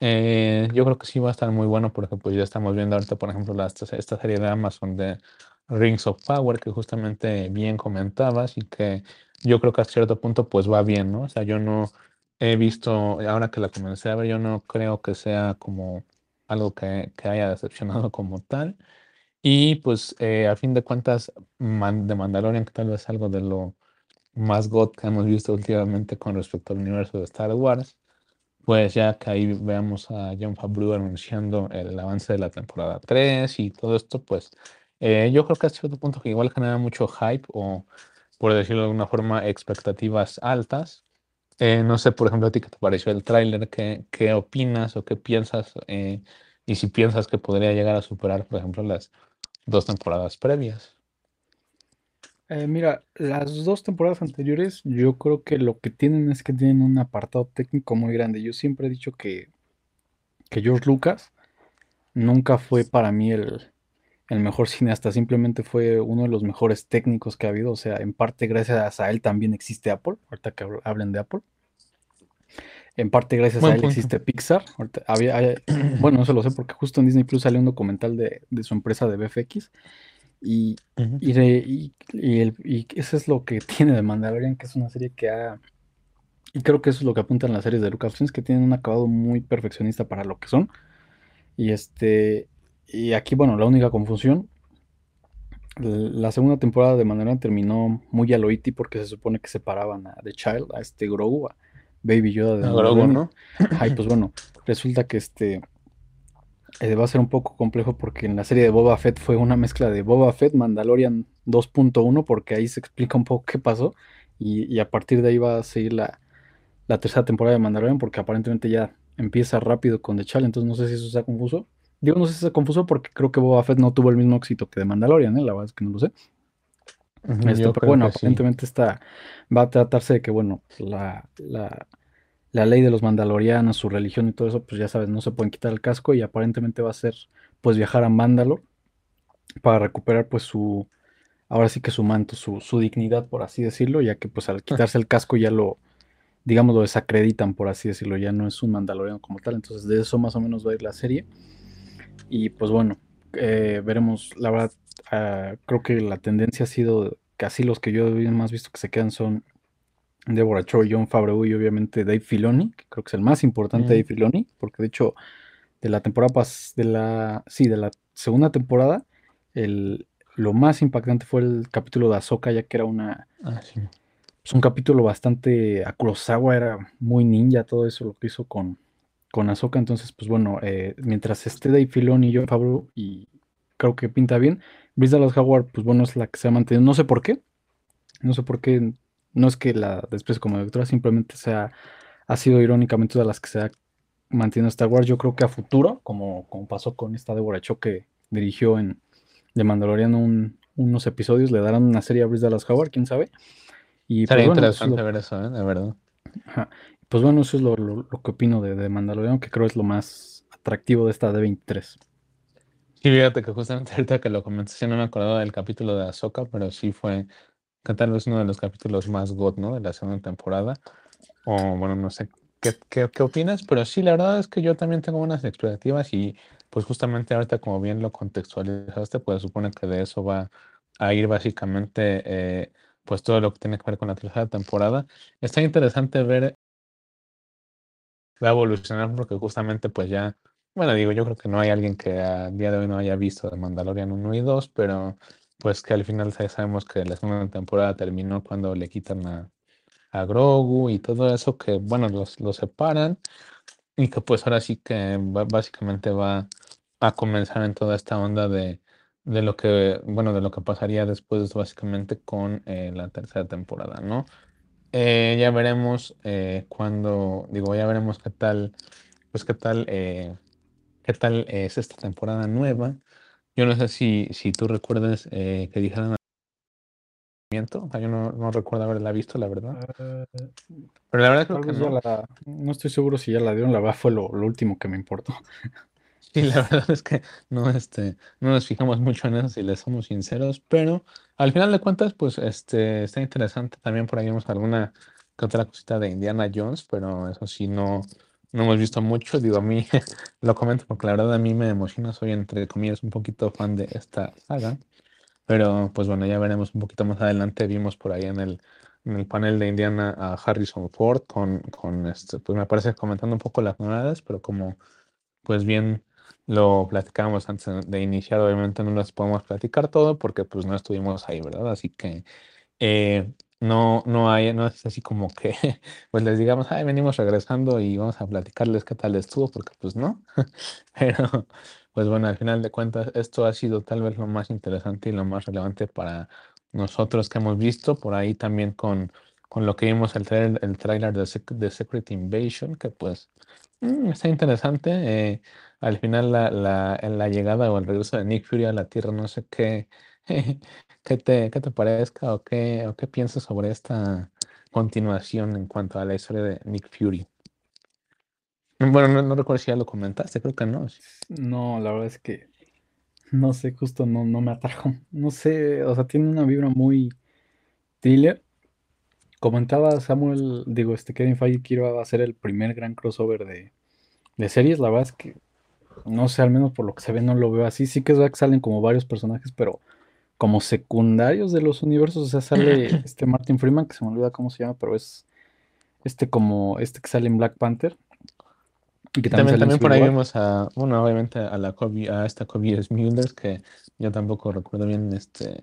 Eh, yo creo que sí va a estar muy bueno porque pues ya estamos viendo ahorita, por ejemplo, esta, serie de Amazon de Rings of Power que justamente bien comentabas y que yo creo que a cierto punto pues va bien, ¿no? O sea, yo no he visto, ahora que la comencé a ver, yo no creo que sea como algo que, que haya decepcionado como tal. Y pues eh, a fin de cuentas, Man- de Mandalorian, que tal vez es algo de lo más God que hemos visto últimamente con respecto al universo de Star Wars, pues ya que ahí veamos a John Favreau anunciando el avance de la temporada 3 y todo esto, pues eh, yo creo que a cierto punto que igual genera mucho hype o, por decirlo de alguna forma, expectativas altas. Eh, no sé, por ejemplo, a ti qué te pareció el tráiler, qué, qué opinas o qué piensas, eh, y si piensas que podría llegar a superar, por ejemplo, las dos temporadas previas. Eh, mira, las dos temporadas anteriores, yo creo que lo que tienen es que tienen un apartado técnico muy grande. Yo siempre he dicho que, que George Lucas nunca fue para mí el, el mejor cineasta, simplemente fue uno de los mejores técnicos que ha habido. O sea, en parte gracias a él también existe Apple, ahorita que habl- hablen de Apple. En parte gracias a él punto. existe Pixar. Ahorita había, bueno, eso lo sé porque justo en Disney Plus salió un documental de, de su empresa de VFX. Y, Ujú. y, de- y- y el- y eso es lo que tiene de Mandalorian, que es una serie que ha... Y creo que eso es lo que apuntan las series de Lucasfilm, que tienen un acabado muy perfeccionista para lo que son. Y este... Y aquí, bueno, la única confusión, la segunda temporada de Mandalorian terminó muy a lo porque se supone que separaban a The Child, a este Grogu, a Baby Yoda de Grogu. ¿no? Ay, pues bueno, resulta que este eh, va a ser un poco complejo porque en la serie de Boba Fett fue una mezcla de Boba Fett, Mandalorian 2.1, porque ahí se explica un poco qué pasó y, y a partir de ahí va a seguir la, la tercera temporada de Mandalorian porque aparentemente ya empieza rápido con The Child, entonces no sé si eso sea confuso. Digo, no sé si sea confuso porque creo que Boba Fett no tuvo el mismo éxito que de Mandalorian, ¿eh? La verdad es que no lo sé. Este, pero bueno, que sí. aparentemente está, va a tratarse de que, bueno, la, la, la ley de los mandalorianos, su religión y todo eso, pues ya sabes, no se pueden quitar el casco y aparentemente va a ser, pues, viajar a Mandalor para recuperar, pues, su, ahora sí que su manto, su, su dignidad, por así decirlo, ya que, pues, al quitarse el casco ya lo, digamos, lo desacreditan, por así decirlo, ya no es un mandaloriano como tal, entonces de eso más o menos va a ir la serie. Y pues bueno, eh, veremos, la verdad, ah, creo que la tendencia ha sido que así los que yo he más visto que se quedan son Deborah Choy, John Favreau y obviamente Dave Filoni, que creo que es el más importante Mm. Dave Filoni, porque de hecho de la temporada pas de la sí, de la segunda temporada, el, lo más impactante fue el capítulo de Ahsoka, ya que era una Ah, sí. es un capítulo bastante a Kurosawa, era muy ninja todo eso lo que hizo con, con Ahsoka. Entonces, pues bueno, eh, mientras esté Dave Filoni y John Favreau, y creo que pinta bien, Bryce Dallas Howard, pues bueno, es la que se ha mantenido. No sé por qué, no sé por qué, no es que la después como directora, simplemente sea, ha sido irónicamente una de las que se ha mantenido Star Wars. Yo creo que a futuro, como, como pasó con esta Deborah Cho que dirigió en The Mandalorian un- unos episodios, le darán una serie a Bryce Dallas Howard, quién sabe. Y pues Sería bueno, eso es interesante lo- ver eso, ¿eh? De verdad. Ajá. Pues bueno, eso es lo, lo- lo que opino de, de Mandalorian, que creo es lo más atractivo de esta D23. Sí, fíjate que justamente ahorita que lo comenté, sí no me acordaba del capítulo de Ahsoka, pero sí fue tal vez uno de los capítulos más God, ¿no? De la segunda temporada. O bueno, no sé qué, qué, qué opinas, pero sí, la verdad es que yo también tengo unas expectativas y pues justamente ahorita como bien lo contextualizaste, pues supone que de eso va a ir básicamente eh, pues todo lo que tiene que ver con la tercera temporada. Está interesante ver va a evolucionar porque justamente pues ya, bueno, digo, yo creo que no hay alguien que a día de hoy no haya visto de Mandalorian 1 y 2, pero pues que al final sabemos que la segunda temporada terminó cuando le quitan a, a Grogu y todo eso, que bueno, los, los separan y que pues ahora sí que va- básicamente va a comenzar en toda esta onda de, de lo que, bueno, de lo que pasaría después básicamente con eh, la tercera temporada, ¿no? Eh, ya veremos eh, cuando, digo, ya veremos qué tal, pues qué tal, eh, qué tal es esta temporada nueva. Yo no sé si, si tú recuerdas eh, que dijeron o sea, yo no, no recuerdo haberla visto, la verdad. Pero la verdad creo que no. la, no estoy seguro si ya la dieron, la verdad fue lo, lo último que me importó. Sí, la verdad es que no, este, no nos fijamos mucho en eso si les somos sinceros, pero al final de cuentas, pues este, está interesante. También por ahí vemos alguna que otra cosita de Indiana Jones, pero eso sí no, no hemos visto mucho. Digo, a mí lo comento porque la verdad a mí me emociona, soy entre comillas un poquito fan de esta saga. Pero pues bueno, ya veremos un poquito más adelante. Vimos por ahí en el, en el panel de Indiana a Harrison Ford con, con este, pues me parece comentando un poco las novedades, pero como pues bien lo platicábamos antes de iniciar, obviamente no las podemos platicar todo porque pues no estuvimos ahí, ¿verdad? Así que eh, no, no hay, no es así como que pues les digamos, ay, venimos regresando y vamos a platicarles qué tal estuvo, porque pues no. Pero pues bueno, al final de cuentas, esto ha sido tal vez lo más interesante y lo más relevante para nosotros que hemos visto. Por ahí también con, con lo que vimos el trailer, el trailer de, de Secret Invasion, que pues mm, está interesante. Eh, al final la, la, la, llegada o el regreso de Nick Fury a la Tierra, no sé qué, qué, te, qué te parezca o qué, o qué piensas sobre esta continuación en cuanto a la historia de Nick Fury. Bueno, no, recuerdo si ya lo comentaste, creo que no. No, la verdad es que no sé, justo no, no me atrajo. No sé, o sea, tiene una vibra muy thriller. Comentaba Samuel, digo, este Kevin Feige quiero hacer el primer gran crossover de, de series. La verdad es que no sé, al menos por lo que se ve, no lo veo así. Sí que es verdad que salen como varios personajes, pero como secundarios de los universos. O sea, sale este Martin Freeman, que se me olvida cómo se llama, pero es este como este que sale en Black Panther. Y que también, también, por ahí vemos a, bueno, obviamente a la Kobe, a esta Kobe Smulders, que yo tampoco recuerdo bien este.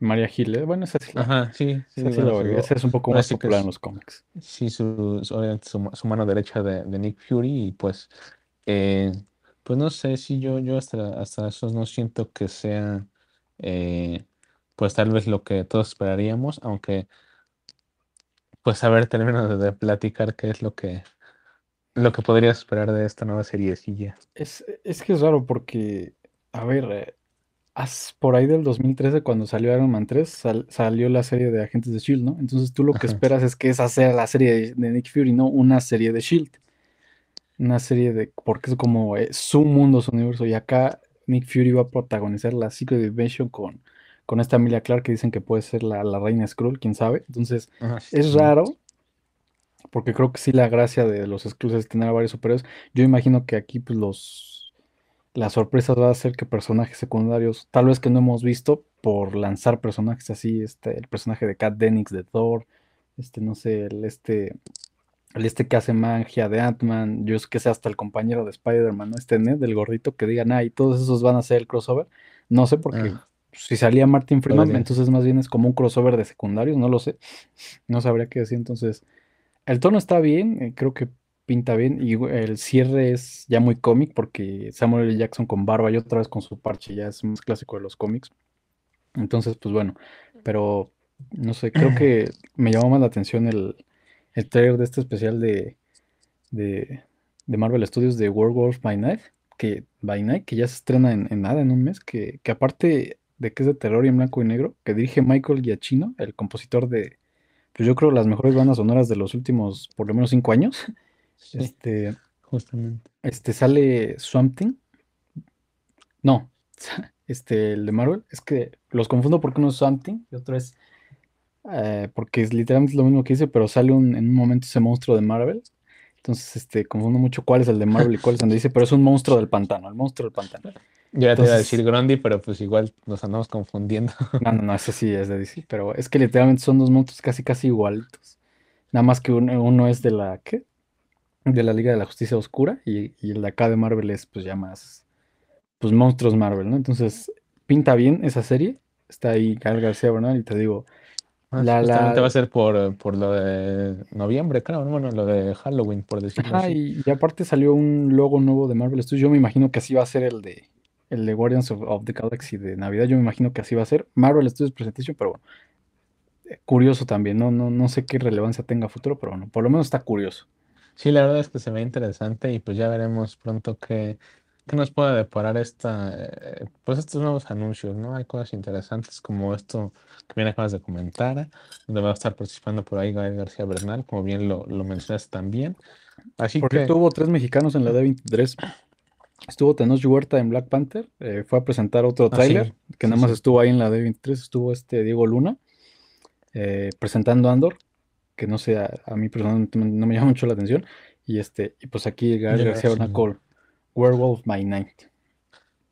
María Gil, ¿eh? bueno, esa sí. Ajá, sí, sí. esa es un poco más popular en los cómics. Sí, su, obviamente su, mano derecha de, de, Nick Fury, y pues, eh, pues no sé si yo, yo hasta, hasta eso no siento que sea, eh, pues tal vez lo que todos esperaríamos, aunque, pues a ver, termino de platicar qué es lo que lo que podrías esperar de esta nueva serie Es, es que es raro porque, a ver, eh, por ahí del 2013 cuando salió Iron Man 3 salió la serie de Agentes de Shield, ¿no? Entonces tú lo que esperas es que esa sea la serie de, Nick Fury, no una serie de Shield. Una serie de, porque es como eh, su mundo, su universo. Y acá Nick Fury va a protagonizar la Secret Invasion con, con esta Emilia Clark que dicen que puede ser la, reina Skrull, quién sabe. Entonces es raro porque creo que sí la gracia de los exclusives es tener a varios superhéroes. Yo imagino que aquí pues los las sorpresas va a ser que personajes secundarios, tal vez que no hemos visto, por lanzar personajes así, este, el personaje de Kat Dennings de Thor, este, no sé, el este, el este que hace magia de Ant-Man, yo sé que sea hasta el compañero de Spider-Man, ¿no? Este Ned, del gordito, que digan, ah, y todos esos van a ser el crossover. No sé, porque ah. si salía Martin Freeman, entonces más bien es como un crossover de secundarios, no lo sé. No sabría qué decir, entonces el tono está bien, eh, creo que pinta bien. Y el cierre es ya muy cómic porque Samuel L. Jackson con barba y otra vez con su parche ya es más clásico de los cómics. Entonces, pues bueno, pero no sé, creo que me llamó más la atención el, el trailer de este especial de, de, Marvel Studios de Werewolf by Night, que, by Night, que ya se estrena en, nada, en un mes, que, que, aparte de que es de terror y en blanco y negro, que dirige Michael Giacchino, el compositor de, pues yo creo las mejores bandas sonoras de los últimos por lo menos cinco años. este, justamente. Este sale Something. No, este, el de Marvel. Es que los confundo porque uno es Something y otro es. Eh, porque es literalmente lo mismo que dice, pero sale un, en un momento ese monstruo de Marvel. Entonces, este, confundo mucho cuál es el de Marvel y cuál es el de dice, pero es un monstruo del pantano, el monstruo del pantano. Yo ya te iba a decir Grundy, pero pues igual nos andamos confundiendo. No, no, no, ese sí es de DC, pero es que literalmente son dos monstruos casi casi igualitos. Nada más que uno, es de la, ¿qué? De la Liga de la Justicia Oscura y, el de acá de Marvel es pues ya más, pues monstruos Marvel, ¿no? Entonces, pinta bien esa serie. Está ahí Gal García Bernal y te digo, ah, la, la... va a ser por, por, lo de noviembre, claro, bueno, lo de Halloween, por decirlo así. Y, y, aparte salió un logo nuevo de Marvel Studios. Yo me imagino que así va a ser el de el de Guardians of, the Galaxy de Navidad, yo me imagino que así va a ser. Marvel Studios Presentation, pero bueno, eh, curioso también, no, no, no sé qué relevancia tenga futuro, pero bueno, por lo menos está curioso. Sí, la verdad es que se ve interesante y pues ya veremos pronto qué, qué nos puede deparar esta, eh, pues estos nuevos anuncios, ¿no? Hay cosas interesantes como esto que bien acabas de comentar, donde va a estar participando por ahí Gael García Bernal, como bien lo, lo mencionaste también. Así Porque tuvo tres mexicanos en la D23. estuvo Tenoch Huerta en Black Panther, eh, fue a presentar otro Ah, tráiler, sí, que sí, nada más sí. estuvo ahí en la D23, estuvo este Diego Luna eh, presentando Andor, que no sé, a, a mí personalmente no me llama mucho la atención, y este, y pues aquí Gael García. Bernal Werewolf by Night.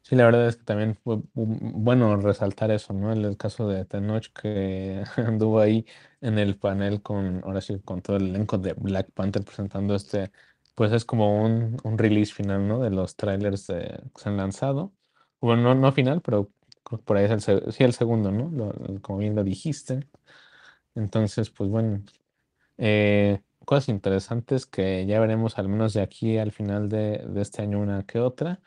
Sí, la verdad es que también fue bu- bueno resaltar eso, ¿no? El, caso de Tenoch que anduvo ahí en el panel con, ahora sí, con todo el elenco de Black Panther presentando este, pues es como un, un release final, ¿no? De los trailers que se han lanzado. Bueno, no, no final, pero por ahí es el, sí, el segundo, ¿no? Como bien lo dijiste. Entonces, pues bueno, eh, cosas interesantes que ya veremos al menos de aquí al final de, de este año una que otra.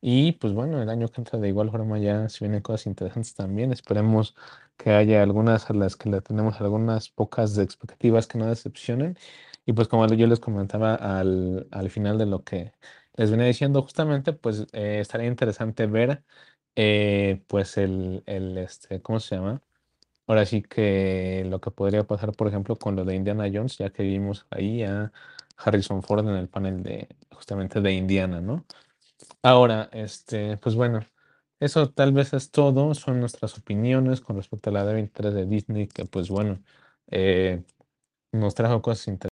Y pues bueno, el año que entra de igual forma ya se vienen cosas interesantes también. Esperemos que haya algunas a las que le tenemos algunas pocas expectativas que no decepcionen. Y pues como yo les comentaba al, al final de lo que les venía diciendo, justamente pues eh, estaría interesante ver eh, pues el, el, este, ¿cómo se llama? Ahora sí que lo que podría pasar, por ejemplo, con lo de Indiana Jones, ya que vimos ahí a Harrison Ford en el panel de justamente de Indiana, ¿no? Ahora, este, pues bueno, eso tal vez es todo, son nuestras opiniones con respecto a la D23 de Disney, que pues bueno, eh, nos trajo cosas interesantes,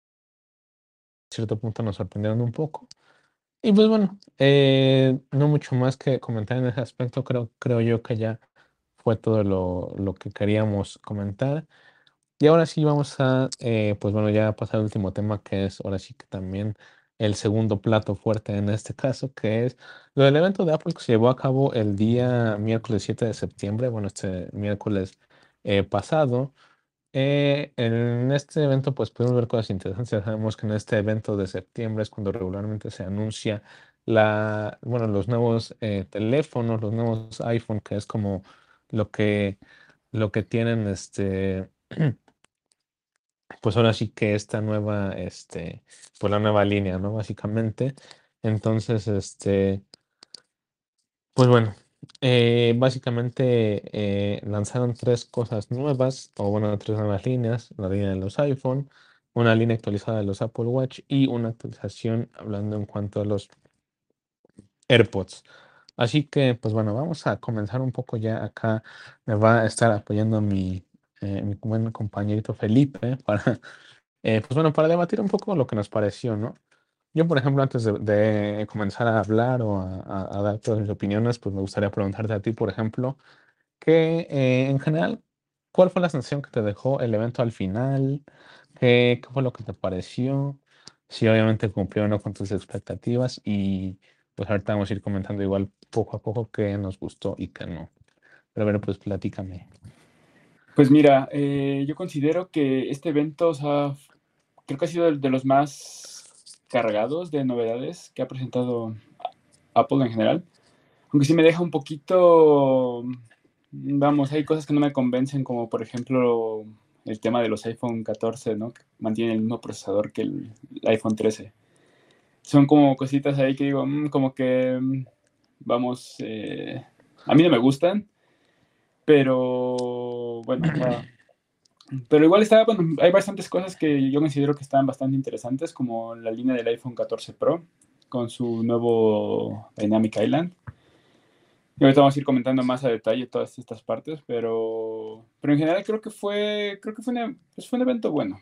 a cierto punto nos sorprendieron un poco. Y pues bueno, eh, no mucho más que comentar en ese aspecto, creo, creo yo que ya fue todo lo, lo que queríamos comentar. Y ahora sí vamos a, eh, pues bueno, ya pasar al último tema, que es ahora sí que también el segundo plato fuerte en este caso, que es lo del evento de Apple que se llevó a cabo el día miércoles 7 de septiembre, bueno, este miércoles eh, pasado. Eh, en este evento pues pudimos ver cosas interesantes. Sabemos que en este evento de septiembre es cuando regularmente se anuncia la, bueno, los nuevos eh, teléfonos, los nuevos iPhone, que es como lo que, lo que tienen este pues ahora sí que esta nueva, este, pues la nueva línea, ¿no? Básicamente. Entonces, este, pues bueno, eh, básicamente eh, lanzaron tres cosas nuevas, o bueno, tres nuevas líneas, la línea de los iPhone, una línea actualizada de los Apple Watch y una actualización hablando en cuanto a los AirPods. Así que, pues bueno, vamos a comenzar un poco ya acá. Me va a estar apoyando mi, eh, buen compañerito Felipe para eh, pues bueno, para debatir un poco lo que nos pareció, ¿no? Yo, por ejemplo, antes de, comenzar a hablar o a, dar todas mis opiniones, pues me gustaría preguntarte a ti, por ejemplo, que eh, en general, ¿cuál fue la sensación que te dejó el evento al final? ¿Qué, qué fue lo que te pareció? Si obviamente cumplió o no con tus expectativas y pues ahorita vamos a ir comentando igual poco a poco qué nos gustó y qué no. Pero bueno, pues platícame. Pues mira, eh, yo considero que este evento, o sea, creo que ha sido de los más cargados de novedades que ha presentado Apple en general. Aunque sí me deja un poquito, vamos, hay cosas que no me convencen, como por ejemplo el tema de los iPhone 14, ¿no? Que mantienen el mismo procesador que el, el iPhone 13. Son como cositas ahí que digo, mm, como que, mm, vamos, eh, a mí no me gustan, pero bueno. Pero igual está, bueno, hay bastantes cosas que yo considero que están bastante interesantes, como la línea del iPhone 14 Pro con su nuevo Dynamic Island. Y ahorita vamos a ir comentando más a detalle todas estas partes, pero, pero en general creo que fue, creo que fue, una, pues un evento bueno.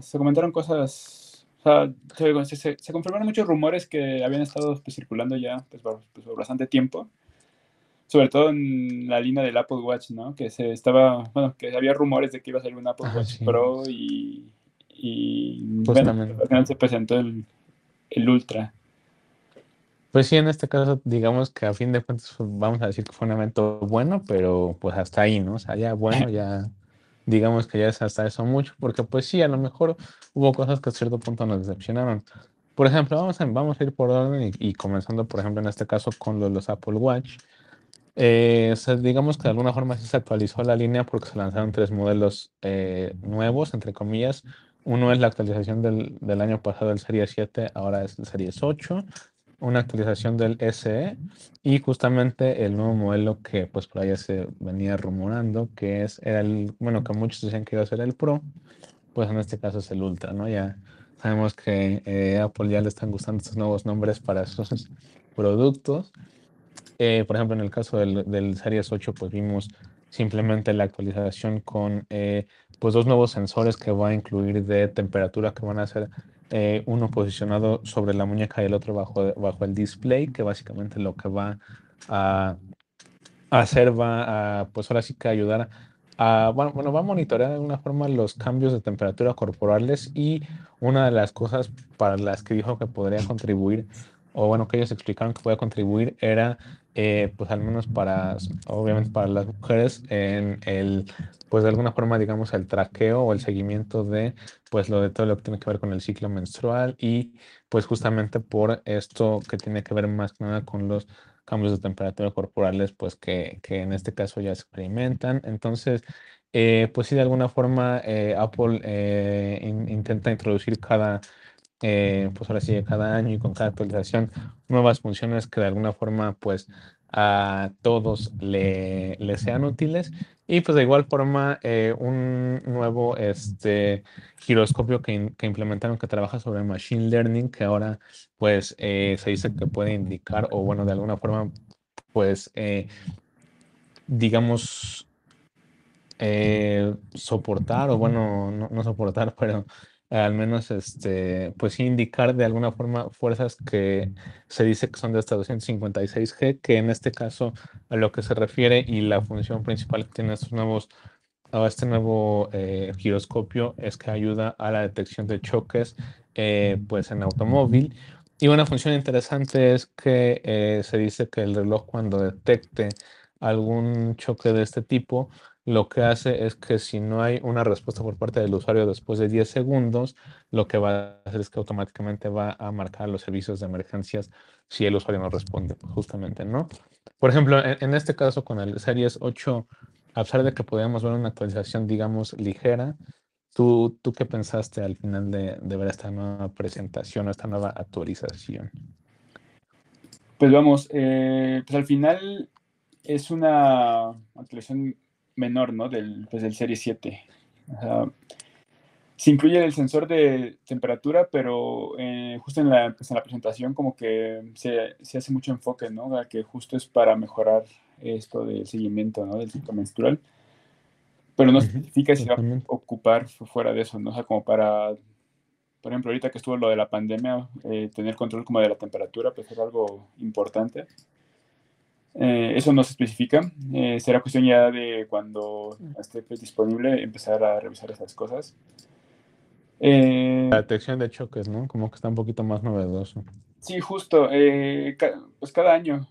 Se comentaron cosas, sea, se, se, se, confirmaron muchos rumores que habían estado pues, circulando ya pues, por, pues, por bastante tiempo sobre todo en la línea del Apple Watch, ¿no? Que se estaba, bueno, que había rumores de que iba a salir un Apple Watch sí. Pro y, y bueno, al final se presentó el, el Ultra. Pues sí, en este caso, digamos que a fin de cuentas pues, vamos a decir que fue un evento bueno, pero pues hasta ahí, ¿no? O sea, ya bueno, ya digamos que ya es hasta eso mucho, porque pues sí, a lo mejor hubo cosas que a cierto punto nos decepcionaron. Por ejemplo, vamos a, vamos a ir por orden y, y comenzando, por ejemplo, en este caso con los, los Apple Watch. Eh, digamos que de alguna forma sí se actualizó la línea porque se lanzaron tres modelos eh, nuevos, entre comillas. Uno es la actualización del, del, año pasado del Series 7, ahora es el Series 8. Una actualización del SE y justamente el nuevo modelo que pues por ahí se venía rumorando, que es era el, bueno, que muchos decían que iba a ser el Pro, pues en este caso es el Ultra, ¿no? Ya Sabemos que eh, Apple ya le están gustando estos nuevos nombres para sus productos. Eh, por ejemplo, en el caso del, del, Series 8, pues vimos simplemente la actualización con eh, pues dos nuevos sensores que va a incluir de temperatura que van a ser eh, uno posicionado sobre la muñeca y el otro bajo, bajo el display, que básicamente lo que va a, hacer va a, pues ahora sí que ayudar a, bueno, va a monitorear de alguna forma los cambios de temperatura corporales y una de las cosas para las que dijo que podría contribuir o bueno, que ellos explicaron que puede contribuir era, eh, pues al menos para, obviamente para las mujeres, en el, pues de alguna forma, digamos, el traqueo o el seguimiento de, pues lo de todo lo que tiene que ver con el ciclo menstrual y pues justamente por esto que tiene que ver más que nada con los cambios de temperatura corporales, pues que, que en este caso ya experimentan. Entonces, eh, pues sí, de alguna forma eh, Apple intenta introducir cada eh, pues ahora sí, cada año y con cada actualización, nuevas funciones que de alguna forma, pues a todos le, sean útiles. Y pues de igual forma, eh, un nuevo este, giroscopio que, implementaron que trabaja sobre Machine Learning, que ahora pues eh, se dice que puede indicar, o bueno, de alguna forma, pues digamos, soportar, o bueno, no, no soportar, pero al menos este, pues indicar de alguna forma fuerzas que se dice que son de hasta 256G, que en este caso a lo que se refiere y la función principal que tiene estos nuevos, este nuevo eh, giroscopio es que ayuda a la detección de choques eh, pues en automóvil. Y una función interesante es que eh, se dice que el reloj cuando detecte algún choque de este tipo, lo que hace es que si no hay una respuesta por parte del usuario después de 10 segundos, lo que va a hacer es que automáticamente va a marcar los servicios de emergencias si el usuario no responde, justamente, ¿no? Por ejemplo, en, este caso con el Series 8, a pesar de que podíamos ver una actualización, digamos, ligera, ¿tú, tú qué pensaste al final de, ver esta nueva presentación o esta nueva actualización? Pues vamos, eh, pues al final es una actualización menor, ¿no? Del, pues del Serie 7. se incluye el sensor de temperatura, pero eh, justo en la, pues en la, presentación como que se, se, hace mucho enfoque, ¿no? A que justo es para mejorar esto del seguimiento, ¿no? Del ciclo menstrual. Pero no significa si va a ocupar fuera de eso, ¿no? O sea, como para, por ejemplo, ahorita que estuvo lo de la pandemia, eh, tener control como de la temperatura, pues es algo importante. Eh, eso no se especifica. Eh, será cuestión ya de cuando esté pues, disponible empezar a revisar esas cosas. Eh, la detección de choques, ¿no? Como que está un poquito más novedoso. Sí, justo. pues cada año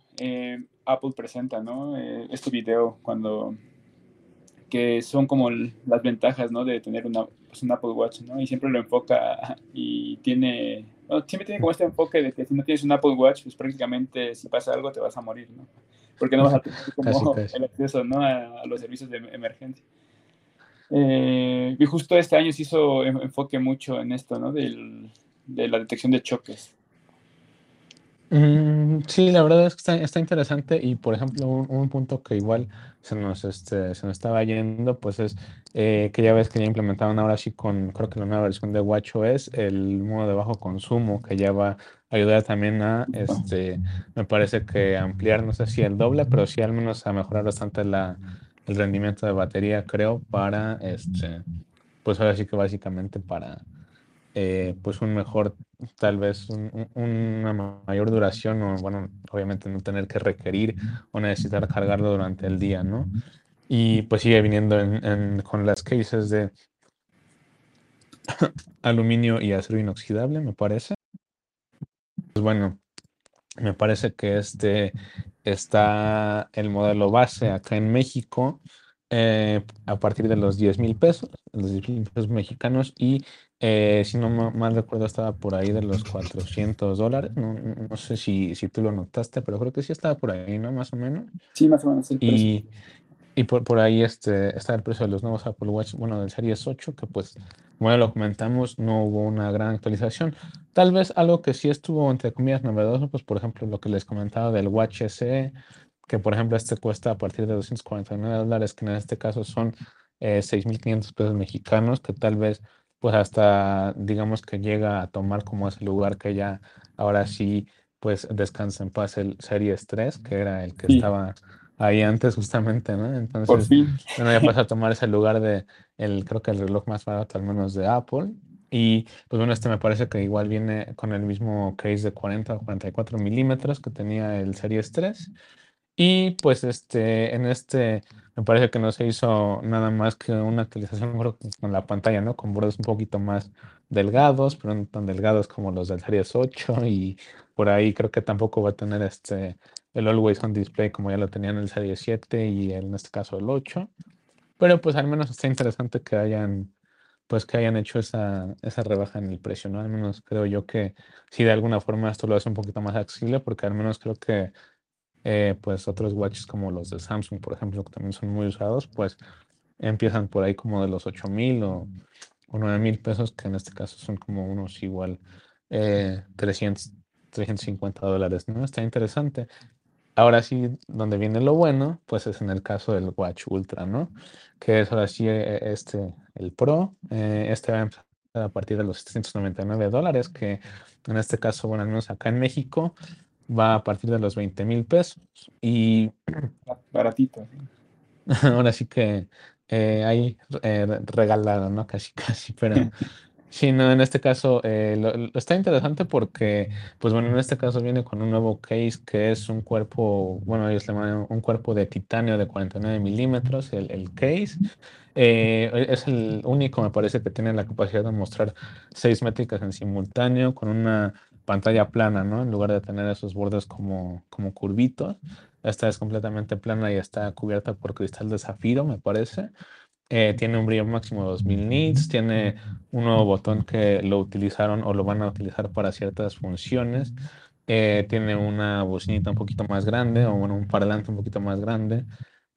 Apple presenta, ¿no? este video cuando que son como las ventajas, ¿no? De tener una, pues, un Apple Watch, ¿no? Y siempre lo enfoca y tiene, siempre tiene como este enfoque de que si no tienes un Apple Watch, pues prácticamente si pasa algo te vas a morir, ¿no? Porque no vas a tener como el acceso, ¿no? A, los servicios de emergencia. Eh, y justo este año se hizo enfoque mucho en esto, ¿no? Del, de la detección de choques. Mm, sí, la verdad es que está, interesante y por ejemplo un, punto que igual se nos, este, se nos estaba yendo pues es eh, que ya ves que ya implementaron ahora sí con creo que la nueva versión de WatchOS el modo de bajo consumo que ya va a ayudar también a este me parece que ampliar no sé si el doble pero sí al menos a mejorar bastante la, el rendimiento de batería creo para este pues ahora sí que básicamente para eh, pues un mejor, tal vez una mayor duración o bueno, obviamente no tener que requerir o necesitar cargarlo durante el día, ¿no? Y pues sigue viniendo con las cases de aluminio y acero inoxidable, me parece. Pues bueno, me parece que este está el modelo base acá en México eh, a partir de los 10 mil pesos, los 10 mil pesos mexicanos y eh, si no mal recuerdo, estaba por ahí de los 400 dólares. No, sé si, si, tú lo notaste, pero creo que sí estaba por ahí, ¿no? Más o menos. Sí, más o menos. y, y por, por ahí este, está el precio de los nuevos Apple Watch, bueno, del Series 8, que pues, bueno, lo comentamos, no hubo una gran actualización. Tal vez algo que sí estuvo, entre comillas, novedoso, pues, por ejemplo, lo que les comentaba del Watch SE, que por ejemplo este cuesta a partir de 249 dólares, que en este caso son eh, 6.500 pesos mexicanos, que tal vez pues hasta digamos que llega a tomar como ese lugar que ya ahora sí pues descansa en paz el Series 3, que era el que Sí. estaba ahí antes justamente, ¿no? Por Entonces, fin. bueno, ya pasa a tomar ese lugar de el, creo que el reloj más barato al menos de Apple. Y pues bueno, este me parece que igual viene con el mismo case de 40 o 44 milímetros que tenía el Series 3. Y pues este, en este me parece que no se hizo nada más que una actualización con la pantalla, ¿no? Con bordes un poquito más delgados, pero no tan delgados como los del Series 8 y por ahí creo que tampoco va a tener este el Always On Display como ya lo tenía en el Series 7 y en este caso el 8. Pero pues al menos está interesante que hayan pues que hayan hecho esa, esa rebaja en el precio, ¿no? Al menos creo yo que sí de alguna forma esto lo hace un poquito más accesible porque al menos creo que eh, pues otros watches como los de Samsung, por ejemplo, que también son muy usados, pues empiezan por ahí como de los 8 mil o, o 9 mil pesos, que en este caso son como unos igual eh, 300, 350 dólares, ¿no? Está interesante. Ahora sí, donde viene lo bueno, pues es en el caso del Watch Ultra, ¿no? Que es ahora sí eh, este, el Pro. eh, este va a empezar a partir de los 799 dólares, que en este caso, bueno, al menos acá en México, va a partir de los 20 mil pesos. Y Baratito. ahora sí que eh, ahí eh, regalado, ¿no? Casi, casi, pero sí, no, en este caso eh, lo- lo- está interesante porque, pues bueno, en este caso viene con un nuevo case que es un cuerpo, bueno, ellos le llaman un cuerpo de titanio de 49 milímetros, el, el case. Eh, es el único, me parece, que tiene la capacidad de mostrar seis métricas en simultáneo con una pantalla plana, ¿no? En lugar de tener esos bordes como, como curvitos. Esta es completamente plana y está cubierta por cristal de zafiro, me parece. Eh, tiene un brillo máximo de 2000 nits, tiene un nuevo botón que lo utilizaron o lo van a utilizar para ciertas funciones. Eh, tiene una bocinita un poquito más grande o bueno, un parlante un poquito más grande.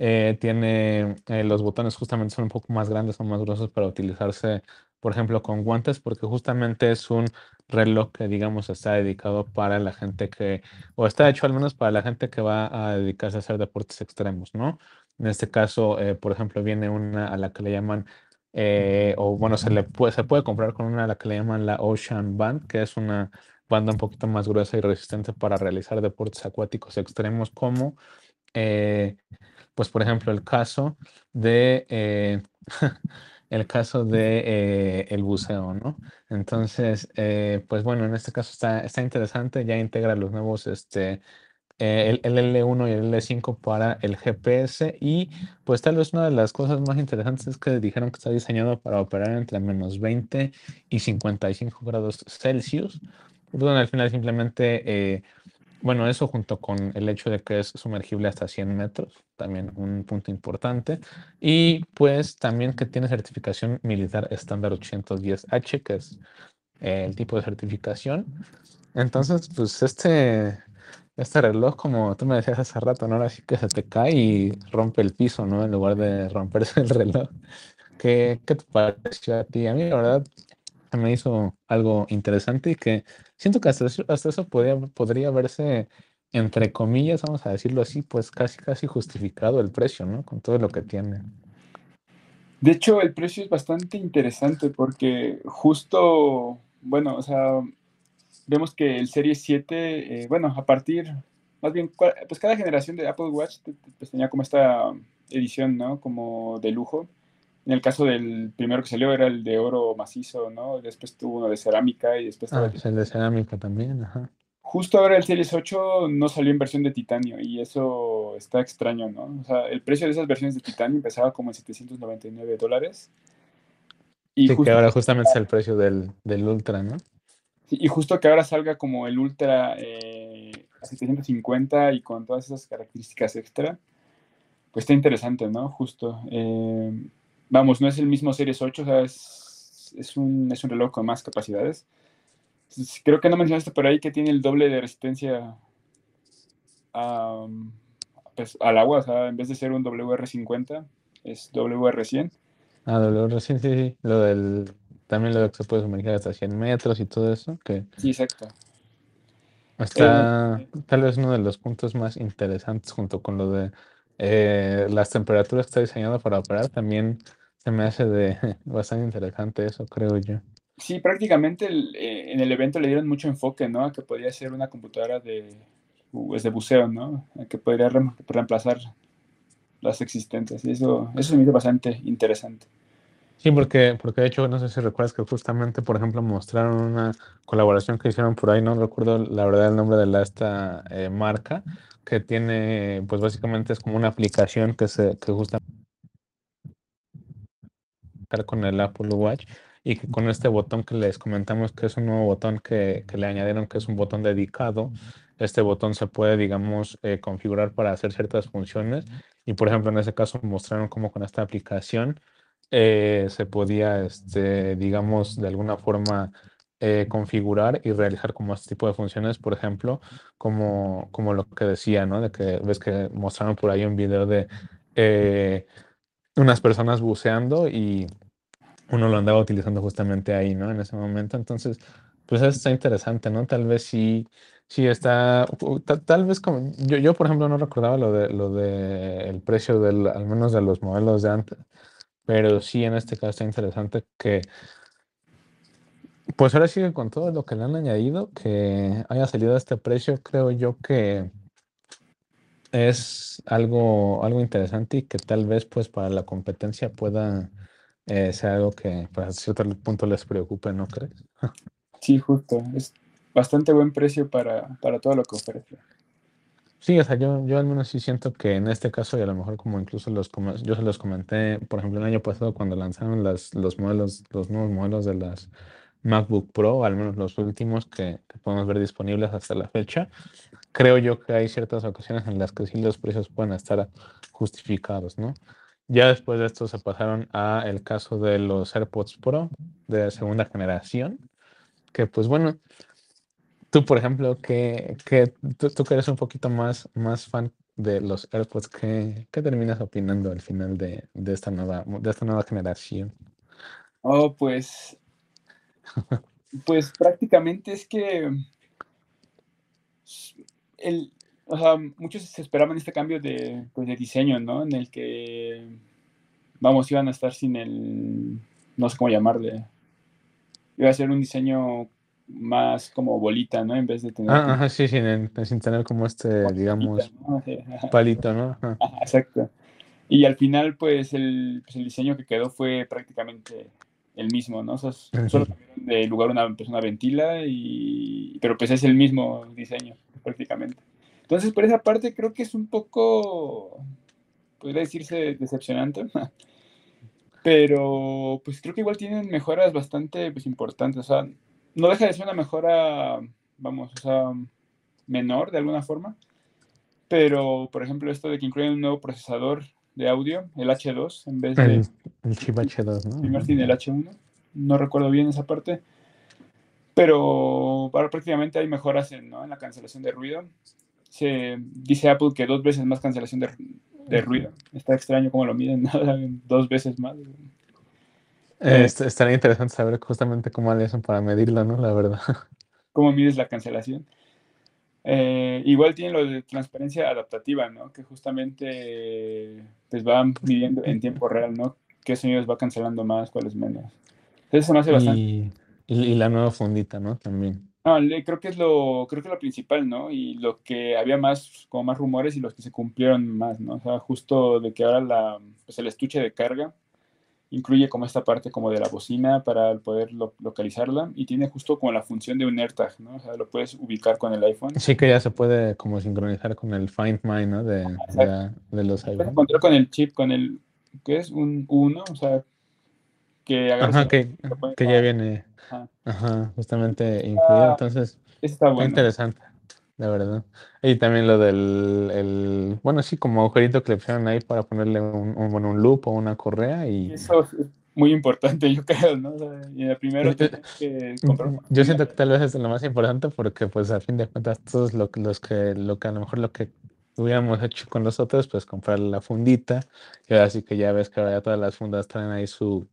Eh, tiene eh, los botones justamente son un poco más grandes, son más gruesos para utilizarse, por ejemplo, con guantes, porque justamente es un reloj que, digamos, está dedicado para la gente que, o está hecho al menos para la gente que va a dedicarse a hacer deportes extremos, ¿no? En este caso, eh, por ejemplo, viene una a la que le llaman, eh, o bueno, se le puede, se puede comprar con una a la que le llaman la Ocean Band, que es una banda un poquito más gruesa y resistente para realizar deportes acuáticos extremos como, eh, pues por ejemplo, el caso de, el caso de eh, el buceo, ¿no? Entonces, eh, pues bueno, en este caso está, está interesante, ya integra los nuevos, este, eh, el, el L1 y el L5 para el GPS y pues tal vez una de las cosas más interesantes es que dijeron que está diseñado para operar entre menos 20 y 55 grados Celsius. Bueno, al final simplemente, bueno, eso junto con el hecho de que es sumergible hasta 100 metros, también un punto importante. Y pues también que tiene certificación militar estándar 810H, que es el tipo de certificación. Entonces, pues este, este reloj, como tú me decías hace rato, ¿no? Ahora sí que se te cae y rompe el piso, ¿no? En lugar de romperse el reloj. ¿Qué, qué te pareció a ti? A mí, la verdad, me hizo algo interesante y que siento que hasta eso, hasta eso podría, podría verse, entre comillas, vamos a decirlo así, pues casi, casi justificado el precio, ¿no? Con todo lo que tiene. De hecho, el precio es bastante interesante porque justo, bueno, o sea, vemos que el Serie 7, eh, bueno, a partir, más bien, pues cada generación de Apple Watch pues tenía como esta edición, ¿no? Como de lujo. En el caso del primero que salió era el de oro macizo, ¿no? Después tuvo uno de cerámica y después estaba Ah, pues el de cerámica también, ajá. Justo ahora el Series 8 no salió en versión de titanio y eso está extraño, ¿no? O sea, el precio de esas versiones de titanio empezaba como en 799 dólares. Y, Sí, que justo, ahora justamente es el precio del, del Ultra, ¿no? y justo que ahora salga como el Ultra eh, a 750 y con todas esas características extra, pues está interesante, ¿no? Justo. eh, vamos, no es el mismo Series 8, o sea, es, es un, es un reloj con más capacidades. Entonces, creo que no mencionaste por ahí que tiene el doble de resistencia a, pues, al agua, o sea, en vez de ser un WR50, es WR100. Ah, WR, sí, sí. Lo del, también lo de que se puede sumergir hasta 100 metros y todo eso, que Sí, exacto. está tal vez uno de los puntos más interesantes junto con lo de eh, las temperaturas que está diseñado para operar. También se me hace de bastante interesante eso, creo yo. Sí, prácticamente eh, en el evento le dieron mucho enfoque, ¿no? A que podría ser una computadora de, pues, de buceo, ¿no? A que podría reemplazar las existentes. Y eso, eso me hizo bastante interesante. Sí, porque, porque de hecho, no sé si recuerdas que justamente, por ejemplo, mostraron una colaboración que hicieron por ahí, no recuerdo la verdad el nombre de la, esta eh, marca, que tiene, pues básicamente es como una aplicación que se, que justamente con el Apple Watch y que con este botón que les comentamos que es un nuevo botón que, que le añadieron, que es un botón dedicado, este botón se puede, digamos, eh, configurar para hacer ciertas funciones. Y por ejemplo, en ese caso mostraron cómo con esta aplicación eh, se podía, este, digamos, de alguna forma eh, configurar y realizar como este tipo de funciones, por ejemplo, como, como lo que decía, ¿no? De que ves que mostraron por ahí un video de eh, unas personas buceando y uno lo andaba utilizando justamente ahí, ¿no? En ese momento. Entonces, pues eso está interesante, ¿no? Tal vez sí, sí está, tal, vez como, yo, yo por ejemplo no recordaba lo de, lo de el precio del, al menos de los modelos de antes, pero sí, en este caso está interesante que, pues ahora sigue con todo lo que le han añadido, que haya salido a este precio, creo yo que es algo, algo interesante y que tal vez pues para la competencia pueda eh, ser algo que para cierto punto les preocupe, ¿no crees? Sí, justo. Es bastante buen precio para, para todo lo que ofrece. Sí, o sea, yo, yo al menos sí siento que en este caso, y a lo mejor como incluso los yo se los comenté, por ejemplo, el año pasado cuando lanzaron las, los modelos, los nuevos modelos de las MacBook Pro, al menos los últimos que, podemos ver disponibles hasta la fecha, creo yo que hay ciertas ocasiones en las que sí los precios pueden estar justificados, ¿no? Ya después de esto se pasaron a el caso de los AirPods Pro de segunda generación, que pues bueno, Tú, por ejemplo, que, tú, que eres un poquito más, más fan de los AirPods, ¿qué, qué terminas opinando al final de, esta nueva, de esta nueva generación? Oh, pues. pues prácticamente es que. El, o sea, muchos se esperaban este cambio de, pues, de diseño, ¿no? En el que. Vamos, iban a estar sin el. No sé cómo llamarle. Iba a ser un diseño más como bolita, ¿no? En vez de tener... Ah, ajá, sí, sin, sin, tener como este, digamos, palito, ¿no? exacto. Y al final, pues el, pues el, diseño que quedó fue prácticamente el mismo, ¿no? O sea, solo cambiaron de lugar una persona ventila, y, pero pues es el mismo diseño, prácticamente. Entonces, por esa parte creo que es un poco, podría decirse, decepcionante. Pero pues creo que igual tienen mejoras bastante pues, importantes. O sea, no deja de ser una mejora, vamos, o sea, menor de alguna forma. Pero, por ejemplo, esto de que incluyen un nuevo procesador de audio, el H2, en vez de... El, chip H2, ¿no? Primero tiene el H1. No recuerdo bien esa parte. Pero ahora prácticamente hay mejoras en, ¿no? en la cancelación de ruido. Se dice Apple que dos veces más cancelación de, de ruido. Está extraño cómo lo miden, dos veces más. Eh, estaría interesante saber justamente cómo le hacen para medirlo, ¿no? La verdad. ¿Cómo mides la cancelación? Eh, igual tiene lo de transparencia adaptativa, ¿no? Que justamente pues van midiendo en tiempo real, ¿no? ¿Qué sonidos va cancelando más, cuáles menos? Eso me hace bastante. Y, la nueva fundita, ¿no? También. No, creo que es lo, creo que es lo principal, ¿no? Y lo que había más, como más rumores y los que se cumplieron más, ¿no? O sea, justo de que ahora la, pues el estuche de carga incluye como esta parte como de la bocina para poder localizarla y tiene justo como la función de un AirTag, ¿no? O sea, lo puedes ubicar con el iPhone. Sí que ya se puede como sincronizar con el Find My, ¿no? De, de, los iPhones. Puedes encontrar con el chip, con el, ¿qué es? Un 1, o sea, que Ajá, que, que ya viene, ajá, justamente incluido, entonces, está, bueno. interesante la verdad. Y también lo del, el, bueno, sí, como agujerito que le pusieron ahí para ponerle un, un, bueno, un loop o una correa y... Eso es muy importante, yo creo, ¿no? y el primero que comprar Yo siento que tal vez es lo más importante porque, pues, a fin de cuentas, todos lo, los que, lo que a lo mejor lo que hubiéramos hecho con los otros, pues, comprar la fundita y ahora sí que ya ves que ahora ya todas las fundas traen ahí su,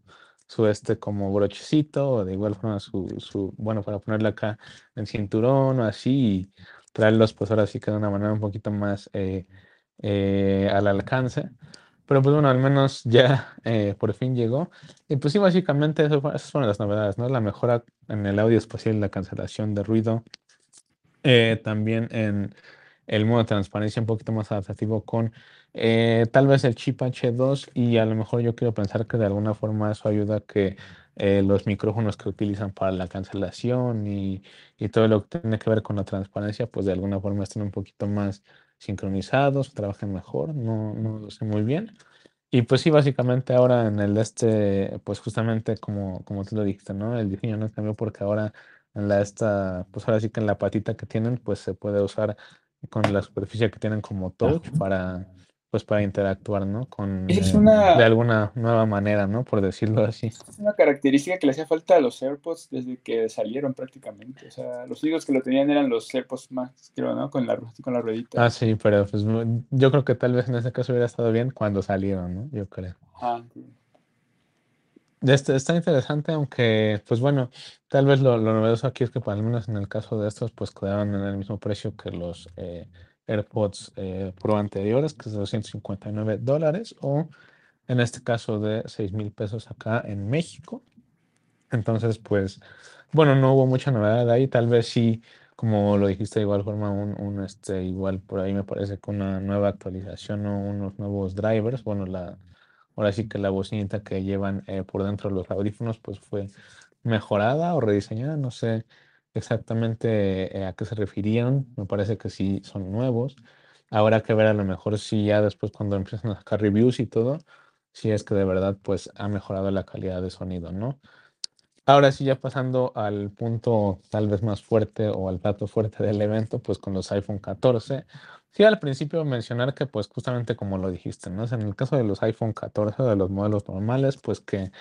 su este como brochecito o de igual forma su, su bueno, para ponerle acá en cinturón o así y traerlos pues ahora sí que de una manera un poquito más eh, eh, al alcance. Pero pues bueno, al menos ya eh, por fin llegó. Y pues sí, básicamente eso fue- esas fueron las novedades, ¿no? La mejora en el audio espacial la cancelación de ruido. Eh, también en el modo de transparencia un poquito más adaptativo con eh, tal vez el chip H2 y a lo mejor yo quiero pensar que de alguna forma eso ayuda a que eh, los micrófonos que utilizan para la cancelación y, y todo lo que tiene que ver con la transparencia, pues de alguna forma estén un poquito más sincronizados, trabajen mejor, no, no lo sé muy bien. Y pues sí, básicamente ahora en el este, pues justamente como, como tú lo dijiste, ¿no? El diseño no cambió porque ahora en la esta, pues ahora sí que en la patita que tienen, pues se puede usar con la superficie que tienen como touch para, pues para interactuar, ¿no? Con es eh, una- de alguna nueva manera, ¿no? Por decirlo así. Es una característica que le hacía falta a los AirPods desde que salieron prácticamente. O sea, los únicos que lo tenían eran los AirPods Max, creo, ¿no? Con la, con la ruedita. Ah, sí, pero pues yo creo que tal vez en ese caso hubiera estado bien cuando salieron, ¿no? Yo creo. Ajá, sí. Este, está interesante, aunque, pues bueno, tal vez lo, lo novedoso aquí es que, por al menos en el caso de estos, pues quedaron en el mismo precio que los eh, AirPods eh, Pro anteriores, que es de 259 dólares, o en este caso de 6 mil pesos acá en México. Entonces, pues, bueno, no hubo mucha novedad ahí, tal vez sí, como lo dijiste de igual forma, un, un, este, igual por ahí me parece que una nueva actualización o unos nuevos drivers, bueno, la, ahora sí que la bocinita que llevan eh, por dentro los audífonos, pues fue mejorada o rediseñada, no sé exactamente eh, a qué se referían, me parece que sí son nuevos. Habrá que ver a lo mejor si ya después cuando empiezan a sacar reviews y todo, si es que de verdad pues ha mejorado la calidad de sonido, ¿no? Ahora sí, ya pasando al punto tal vez más fuerte o al plato fuerte del evento, pues con los iPhone 14. Sí, al principio mencionar que pues justamente como lo dijiste, ¿no? O sea, en el caso de los iPhone 14, de los modelos normales, pues que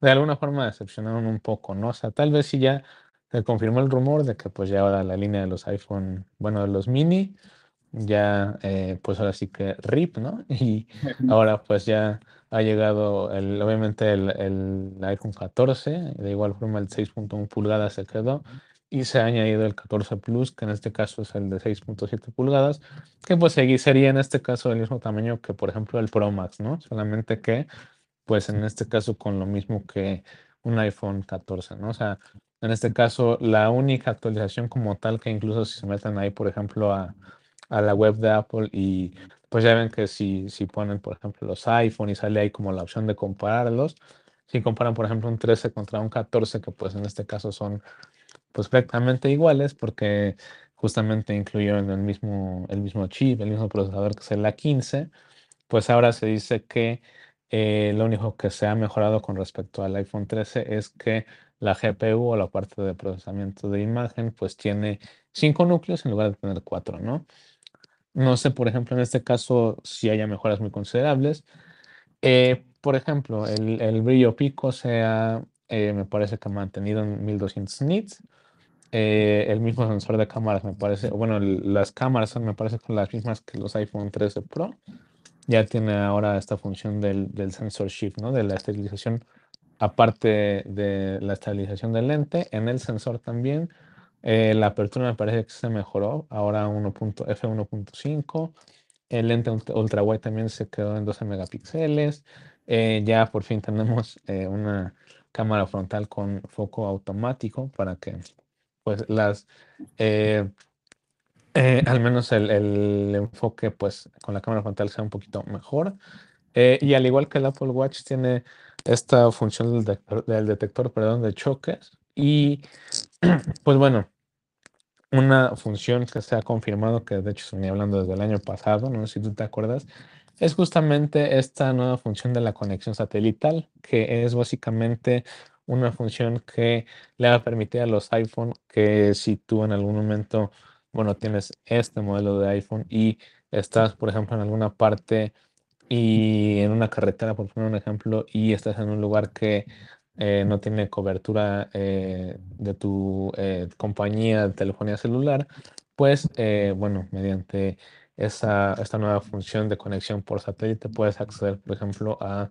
de alguna forma decepcionaron un poco, ¿no? O sea, tal vez sí ya se confirmó el rumor de que pues ya ahora la línea de los iPhone, bueno, de los mini, ya eh, pues ahora sí que RIP, ¿no? Y ahora pues ya ha llegado el, obviamente el, el iPhone 14, de igual forma el 6.1 pulgadas se quedó y se ha añadido el 14 Plus, que en este caso es el de 6.7 pulgadas, que pues sería en este caso del mismo tamaño que por ejemplo el Pro Max, ¿no? Solamente que pues en este caso con lo mismo que un iPhone 14, ¿no? O sea, en este caso la única actualización como tal que incluso si se meten ahí, por ejemplo, a, a la web de Apple y pues ya ven que si, si ponen, por ejemplo, los iPhone y sale ahí como la opción de compararlos, si comparan, por ejemplo, un 13 contra un 14, que pues en este caso son pues prácticamente iguales porque justamente incluyeron el mismo, el mismo chip, el mismo procesador que es el A15, pues ahora se dice que eh, lo único que se ha mejorado con respecto al iPhone 13 es que la GPU o la parte de procesamiento de imagen pues tiene cinco núcleos en lugar de tener cuatro, ¿no? No sé, por ejemplo, en este caso si haya mejoras muy considerables. Eh, por ejemplo, el, el brillo pico se ha, eh, me parece que ha mantenido en 1200 nits. Eh, el mismo sensor de cámaras me parece, bueno, el- las cámaras son, me parece que las mismas que los iPhone 13 Pro. Ya tiene ahora esta función del, del sensor shift, ¿no? De la estabilización, aparte de la estabilización del lente, en el sensor también. Eh, la apertura me parece que se mejoró, ahora 1. f1.5. El lente ult- ultra wide también se quedó en 12 megapíxeles. Eh, ya por fin tenemos eh, una cámara frontal con foco automático para que pues las eh, eh, al menos el, enfoque pues con la cámara frontal sea un poquito mejor. Eh, y al igual que el Apple Watch tiene esta función del detector, del detector, perdón, de choques y pues bueno, una función que se ha confirmado, que de hecho se venía hablando desde el año pasado, no sé si tú te acuerdas, es justamente esta nueva función de la conexión satelital, que es básicamente una función que le va a permitir a los iPhone que si tú en algún momento, bueno, tienes este modelo de iPhone y estás, por ejemplo, en alguna parte y en una carretera, por poner un ejemplo, y estás en un lugar que eh, no tiene cobertura eh, de tu eh, compañía de telefonía celular, pues bueno, mediante esa, esta nueva función de conexión por satélite puedes acceder, por ejemplo, a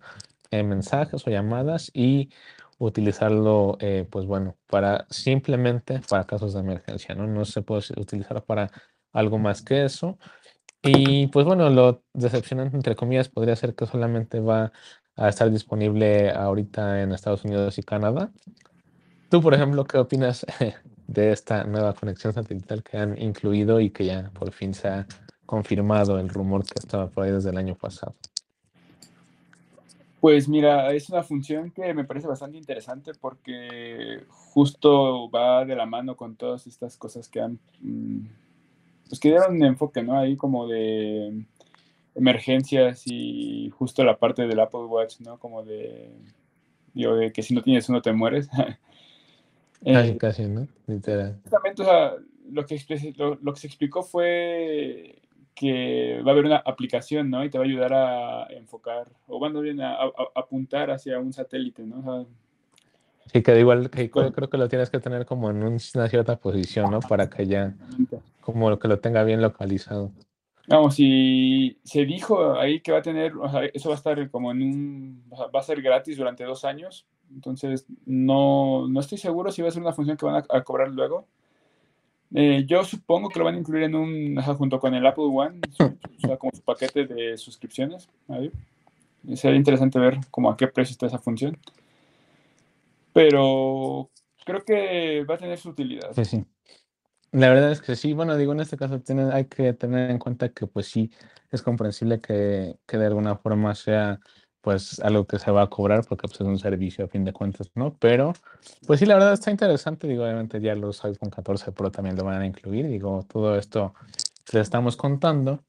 mensajes o llamadas y utilizarlo, eh, pues bueno, para simplemente para casos de emergencia, ¿no? No se puede utilizar para algo más que eso. Y pues bueno, lo decepcionante, entre comillas, podría ser que solamente va a estar disponible ahorita en Estados Unidos y Canadá. Tú, por ejemplo, ¿qué opinas de esta nueva conexión satelital que han incluido y que ya por fin se ha confirmado el rumor que estaba por ahí desde el año pasado? Pues mira, es una función que me parece bastante interesante porque justo va de la mano con todas estas cosas que han, mm, pues que dieron un enfoque, ¿no? Ahí como de emergencias y justo la parte del Apple Watch, ¿no? Como de, digo, de que si no tienes uno te mueres. casi, eh, casi, ¿no? Literal. Exactamente, o sea, lo que, lo, lo que se explicó fue que va a haber una aplicación, ¿no? Y te va a ayudar a enfocar, o bueno, bien, a, apuntar hacia un satélite, ¿no? sí, que igual, que creo, que lo tienes que tener como en una cierta posición, ¿no? Para que ya, como que lo tenga bien localizado. Vamos, y se dijo ahí que va a tener, o sea, eso va a estar como en un, va a ser gratis durante dos años, entonces no, no estoy seguro si va a ser una función que van a cobrar luego, eh, yo supongo que lo van a incluir en un, junto con el Apple One, o sea, como su paquete de suscripciones. Sería interesante ver como a qué precio está esa función. Pero creo que va a tener su utilidad. Sí, sí. La verdad es que sí, bueno, digo, en este caso tiene, hay que tener en cuenta que pues sí, es comprensible que, que de alguna forma sea pues algo que se va a cobrar porque pues, es un servicio a fin de cuentas, ¿no? Pero, pues sí, la verdad está interesante, digo, obviamente ya los iPhone 14 Pro también lo van a incluir, digo, todo esto le estamos contando.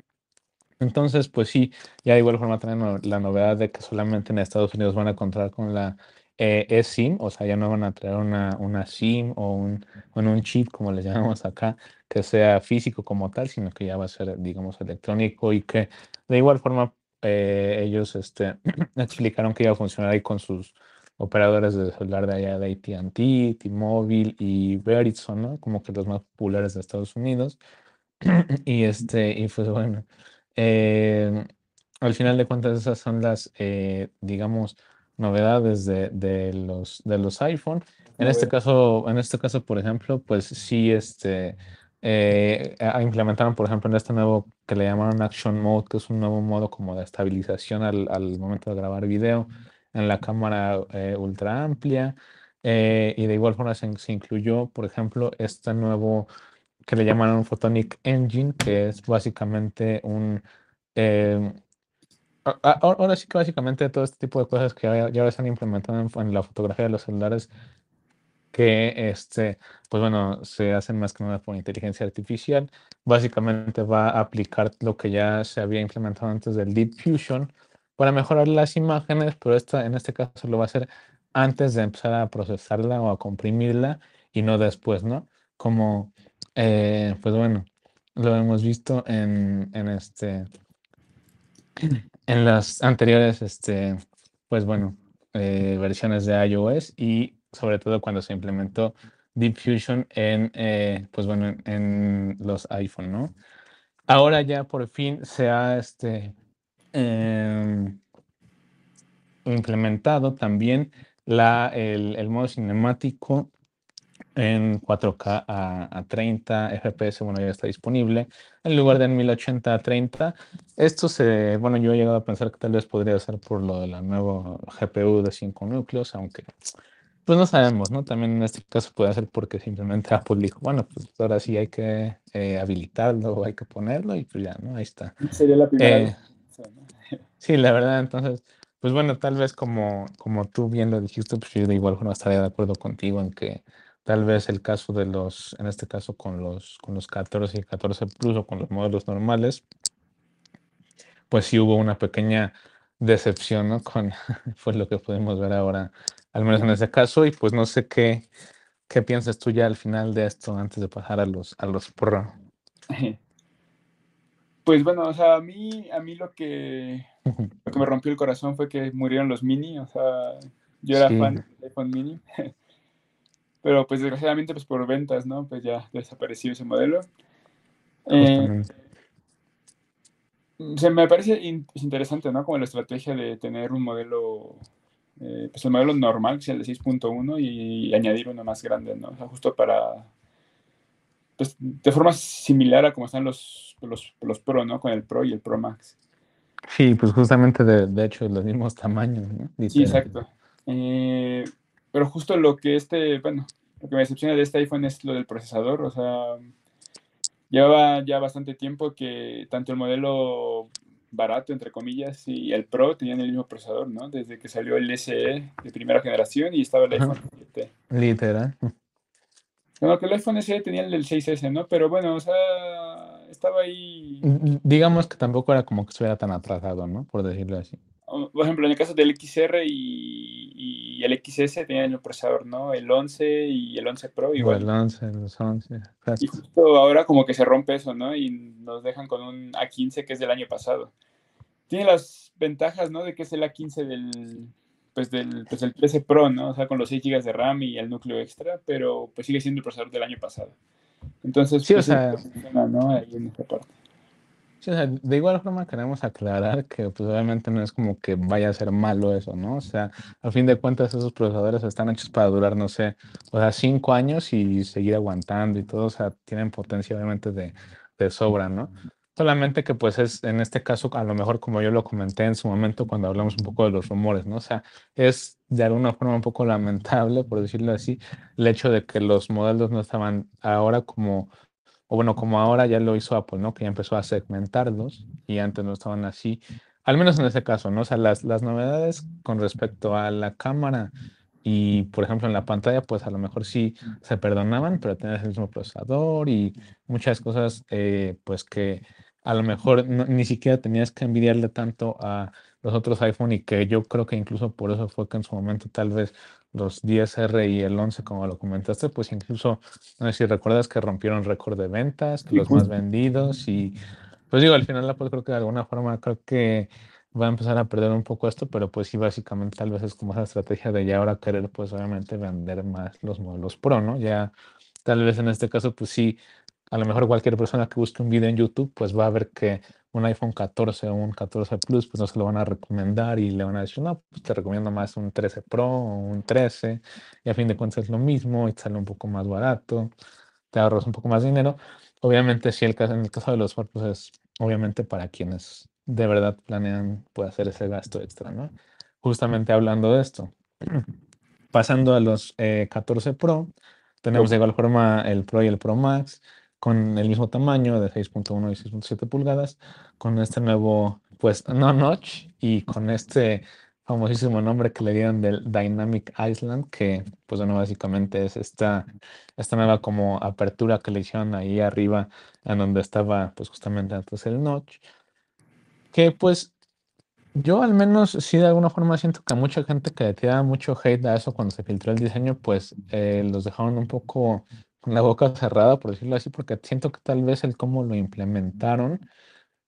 Entonces, pues sí, ya de igual forma también la novedad de que solamente en Estados Unidos van a contar con la eh, eSIM, o sea, ya no van a traer una, una SIM o un, un chip, como le llamamos acá, que sea físico como tal, sino que ya va a ser, digamos, electrónico y que de igual forma eh, ellos este, explicaron que iba a funcionar ahí con sus operadores de celular de allá de AT&T, T-Mobile y Verizon, ¿no? Como que los más populares de Estados Unidos. y este, y pues bueno, eh, al final de cuentas esas son las, eh, digamos, novedades de, de, los, de los iPhone. En este caso, en este caso, por ejemplo, pues sí, este, eh, implementaron, por ejemplo, en este nuevo que le llamaron Action Mode, que es un nuevo modo como de estabilización al, al momento de grabar video en la cámara eh, ultra amplia. Eh, y de igual forma se, incluyó, por ejemplo, este nuevo que le llamaron Photonic Engine, que es básicamente un... ahora sí que básicamente todo este tipo de cosas que ya, ya se han implementado en, en la fotografía de los celulares que este, pues bueno, se hacen más que nada por inteligencia artificial. Básicamente va a aplicar lo que ya se había implementado antes del Deep Fusion para mejorar las imágenes, pero esta, en este caso lo va a hacer antes de empezar a procesarla o a comprimirla y no después, ¿no? Como, eh, pues bueno, lo hemos visto en, este, en las anteriores, este, pues bueno, eh, versiones de iOS y sobre todo cuando se implementó Deep Fusion en, eh, pues bueno, en, los iPhone, ¿no? Ahora ya por fin se ha este, em, implementado también la, el, modo cinemático en 4K a, 30 FPS, bueno, ya está disponible, en lugar de en 1080 a 30. Esto se, bueno, yo he llegado a pensar que tal vez podría ser por lo de la nueva GPU de 5 núcleos, aunque pues no sabemos, ¿no? También en este caso puede ser porque simplemente Apple dijo, bueno, pues ahora sí hay que eh, habilitarlo, hay que ponerlo y pues ya, ¿no? Ahí está. Sería la primera eh, Sí, la verdad, entonces, pues bueno, tal vez como, como tú bien lo dijiste, pues yo de igual forma estaría de acuerdo contigo en que tal vez el caso de los, en este caso con los, con los 14 y 14 Plus o con los modelos normales, pues sí hubo una pequeña decepción, ¿no? Con pues lo que podemos ver ahora al menos en ese caso, y pues no sé qué, qué piensas tú ya al final de esto, antes de pasar a los, a los. Pues bueno, o sea, a mí, a mí lo que, lo que me rompió el corazón fue que murieron los mini, o sea, yo era fan del iPhone mini, pero pues desgraciadamente pues por ventas, ¿no? Pues ya desapareció ese modelo. Eh, se me parece interesante, ¿no? Como la estrategia de tener un modelo eh, pues el modelo normal, que es el de 6.1, y, añadir uno más grande, ¿no? O sea, justo para, pues, de forma similar a como están los, los, los Pro, ¿no? Con el Pro y el Pro Max. Sí, pues justamente de, de hecho los mismos tamaños, ¿no? Sí, exacto. Eh, pero justo lo que este, bueno, lo que me decepciona de este iPhone es lo del procesador, o sea, llevaba ya bastante tiempo que tanto el modelo barato, entre comillas, y el Pro tenían el mismo procesador, ¿no? Desde que salió el SE de primera generación y estaba el iPhone 7. Literal. No, que el iPhone SE tenía el del 6S, ¿no? Pero bueno, o sea, estaba ahí. Digamos que tampoco era como que estuviera tan atrasado, ¿no? Por decirlo así. Por ejemplo, en el caso del XR y, el XS tenían el procesador, ¿no? El 11 y el 11 Pro igual. el 11, los 11. Y justo ahora como que se rompe eso, ¿no? Y nos dejan con un A15 que es del año pasado. Tiene las ventajas, ¿no? De que es el A15 del, pues del, pues 13 Pro, ¿no? O sea, con los 6 GB de RAM y el núcleo extra, pero pues sigue siendo el procesador del año pasado. Entonces, sí, pues, o sea, ¿no? Ahí en esta parte. De igual forma queremos aclarar que pues obviamente no es como que vaya a ser malo eso, ¿no? O sea, al fin de cuentas esos procesadores están hechos para durar, no sé, o sea, cinco años y seguir aguantando y todo, o sea, tienen potencia obviamente de, de sobra, ¿no? Solamente que pues es, en este caso, a lo mejor como yo lo comenté en su momento cuando hablamos un poco de los rumores, ¿no? O sea, es de alguna forma un poco lamentable, por decirlo así, el hecho de que los modelos no estaban ahora como bueno, como ahora ya lo hizo Apple, ¿no? Que ya empezó a segmentarlos y antes no estaban así, al menos en ese caso, ¿no? O sea, las, las novedades con respecto a la cámara y, por ejemplo, en la pantalla, pues a lo mejor sí se perdonaban, pero tenías el mismo procesador y muchas cosas, eh, pues que a lo mejor ni siquiera tenías que envidiarle tanto a los otros iPhone y que yo creo que incluso por eso fue que en su momento tal vez los 10R y el 11, como lo comentaste, pues incluso, no sé si recuerdas que rompieron récord de ventas, los más vendidos y pues digo, al final pues creo que de alguna forma creo que va a empezar a perder un poco esto, pero pues sí, básicamente tal vez es como esa estrategia de ya ahora querer pues obviamente vender más los modelos Pro, ¿no? Ya tal vez en este caso pues sí, a lo mejor cualquier persona que busque un video en YouTube pues va a ver que un iPhone 14 o un 14 Plus, pues no se lo van a recomendar y le van a decir, no, pues te recomiendo más un 13 Pro o un 13, y a fin de cuentas es lo mismo y sale un poco más barato, te ahorras un poco más dinero. Obviamente, si el caso, en el caso de los Ford, pues es obviamente para quienes de verdad planean puede hacer ese gasto extra, ¿no? Justamente hablando de esto, pasando a los 14 eh, Pro, tenemos de igual forma el Pro y el Pro Max con el mismo tamaño de 6.1 y 6.7 pulgadas, con este nuevo, pues, no notch y con este famosísimo nombre que le dieron del Dynamic Island, que pues bueno, básicamente es esta, esta nueva como apertura que le hicieron ahí arriba, en donde estaba pues justamente antes el notch, que pues yo al menos sí de alguna forma siento que a mucha gente que le tira mucho hate a eso cuando se filtró el diseño, pues eh, los dejaron un poco la boca cerrada, por decirlo así, porque siento que tal vez el cómo lo implementaron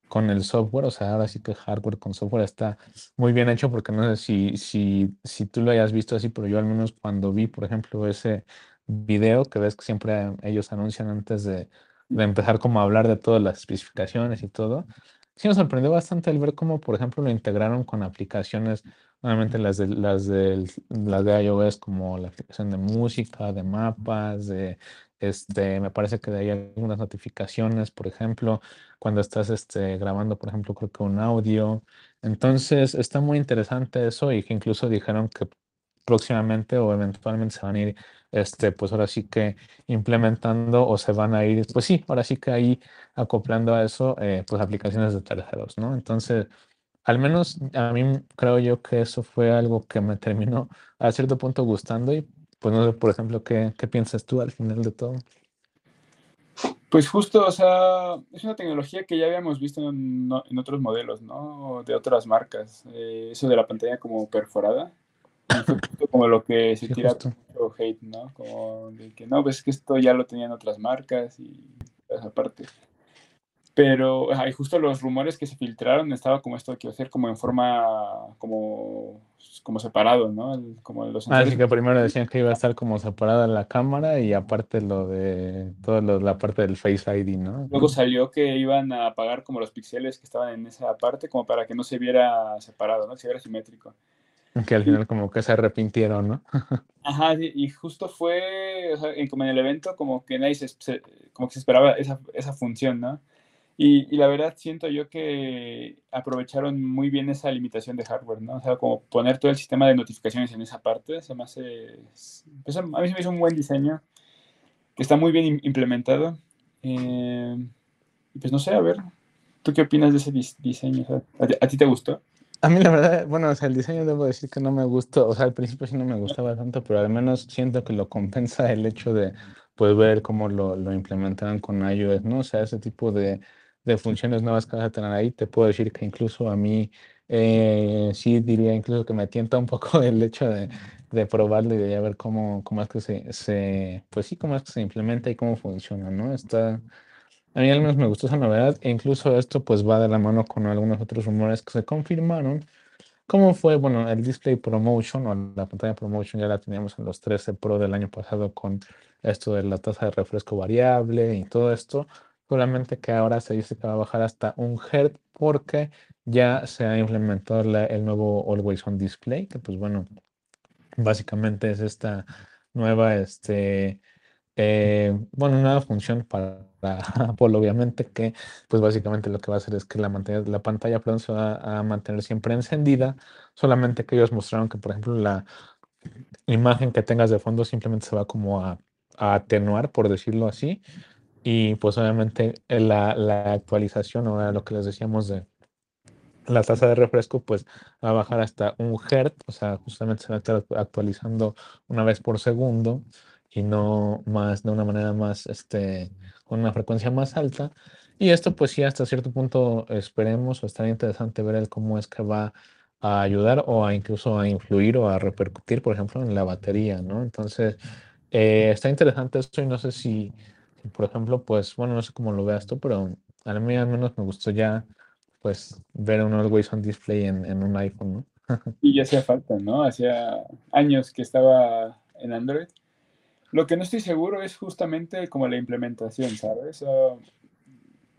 con el software, o sea, ahora sí que hardware con software está muy bien hecho, porque no sé si, si, si tú lo hayas visto así, pero yo al menos cuando vi, por ejemplo, ese video que ves que siempre ellos anuncian antes de, de empezar como a hablar de todas las especificaciones y todo, sí me sorprendió bastante el ver cómo, por ejemplo, lo integraron con aplicaciones Obviamente las de, las, de, las de iOS como la aplicación de música, de mapas, de este, me parece que de ahí algunas notificaciones, por ejemplo, cuando estás este, grabando, por ejemplo, creo que un audio. Entonces está muy interesante eso y que incluso dijeron que próximamente o eventualmente se van a ir, este, pues ahora sí que implementando o se van a ir, pues sí, ahora sí que ahí acoplando a eso, eh, pues aplicaciones de terceros, ¿no? Entonces, al menos a mí creo yo que eso fue algo que me terminó a cierto punto gustando y pues no sé, por ejemplo, ¿qué, qué piensas tú al final de todo? Pues justo, o sea, es una tecnología que ya habíamos visto en, en otros modelos, ¿no? De otras marcas. Eh, eso de la pantalla como perforada. como lo que se tira mucho hate, ¿no? Como de que no, pues que esto ya lo tenían otras marcas y esa parte. Pero hay justo los rumores que se filtraron estaba como esto que hacer como en forma como, como separado, ¿no? Como los ah, que primero decían que iba a estar como separada la cámara y aparte lo de toda la parte del Face ID, ¿no? Luego salió que iban a apagar como los píxeles que estaban en esa parte como para que no se viera separado, ¿no? Que se viera simétrico. Que al final como que se arrepintieron, ¿no? Ajá, y justo fue, o sea, como en el evento, como que nadie se, como que se esperaba esa, esa función, ¿no? Y, y, la verdad siento yo que aprovecharon muy bien esa limitación de hardware, ¿no? O sea, como poner todo el sistema de notificaciones en esa parte, se me hace, pues a mí se me hizo un buen diseño, que está muy bien implementado. Eh, pues no sé, a ver, ¿tú qué opinas de ese diseño? ¿a, ti te gustó? A mí la verdad, bueno, o sea, el diseño debo decir que no me gustó, o sea, al principio sí no me gustaba tanto, pero al menos siento que lo compensa el hecho de, pues, ver cómo lo, lo implementaron con iOS, ¿no? O sea, ese tipo de, de funciones nuevas que vas a tener ahí, te puedo decir que incluso a mí, eh, sí diría incluso que me tienta un poco el hecho de, de probarlo y de ver cómo, cómo es que se, se, pues sí, cómo es que se implementa y cómo funciona, ¿no? Está, a mí al menos me gustó esa novedad e incluso esto pues va de la mano con algunos otros rumores que se confirmaron. ¿Cómo fue? Bueno, el Display Promotion o la pantalla Promotion ya la teníamos en los 13 Pro del año pasado con esto de la tasa de refresco variable y todo esto. Solamente que ahora se dice que va a bajar hasta un Hz porque ya se ha implementado el nuevo Always On Display, que pues bueno, básicamente es esta nueva, este, eh, bueno, una función para Apple, obviamente, que pues básicamente lo que va a hacer es que la la pantalla perdón, se va a mantener siempre encendida, solamente que ellos mostraron que, por ejemplo, la imagen que tengas de fondo simplemente se va como a, atenuar, por decirlo así, y pues obviamente eh, la, la actualización, o lo que les decíamos de la tasa de refresco pues va a bajar hasta un Hz, o sea, justamente se va a estar actualizando una vez por segundo y no más de una manera más, este, con una frecuencia más alta. Y esto pues sí, hasta cierto punto esperemos o estaría interesante ver el cómo es que va a ayudar o a incluso a influir o a repercutir, por ejemplo, en la batería, ¿no? Entonces, eh, está interesante esto y no sé si, por ejemplo, pues, bueno, no sé cómo lo veas tú, pero a mí al menos me gustó ya, pues, ver un Always On Display en, en un iPhone, ¿no? y ya hacía falta, ¿no? Hacía años que estaba en Android lo que no estoy seguro es justamente como la implementación, ¿sabes?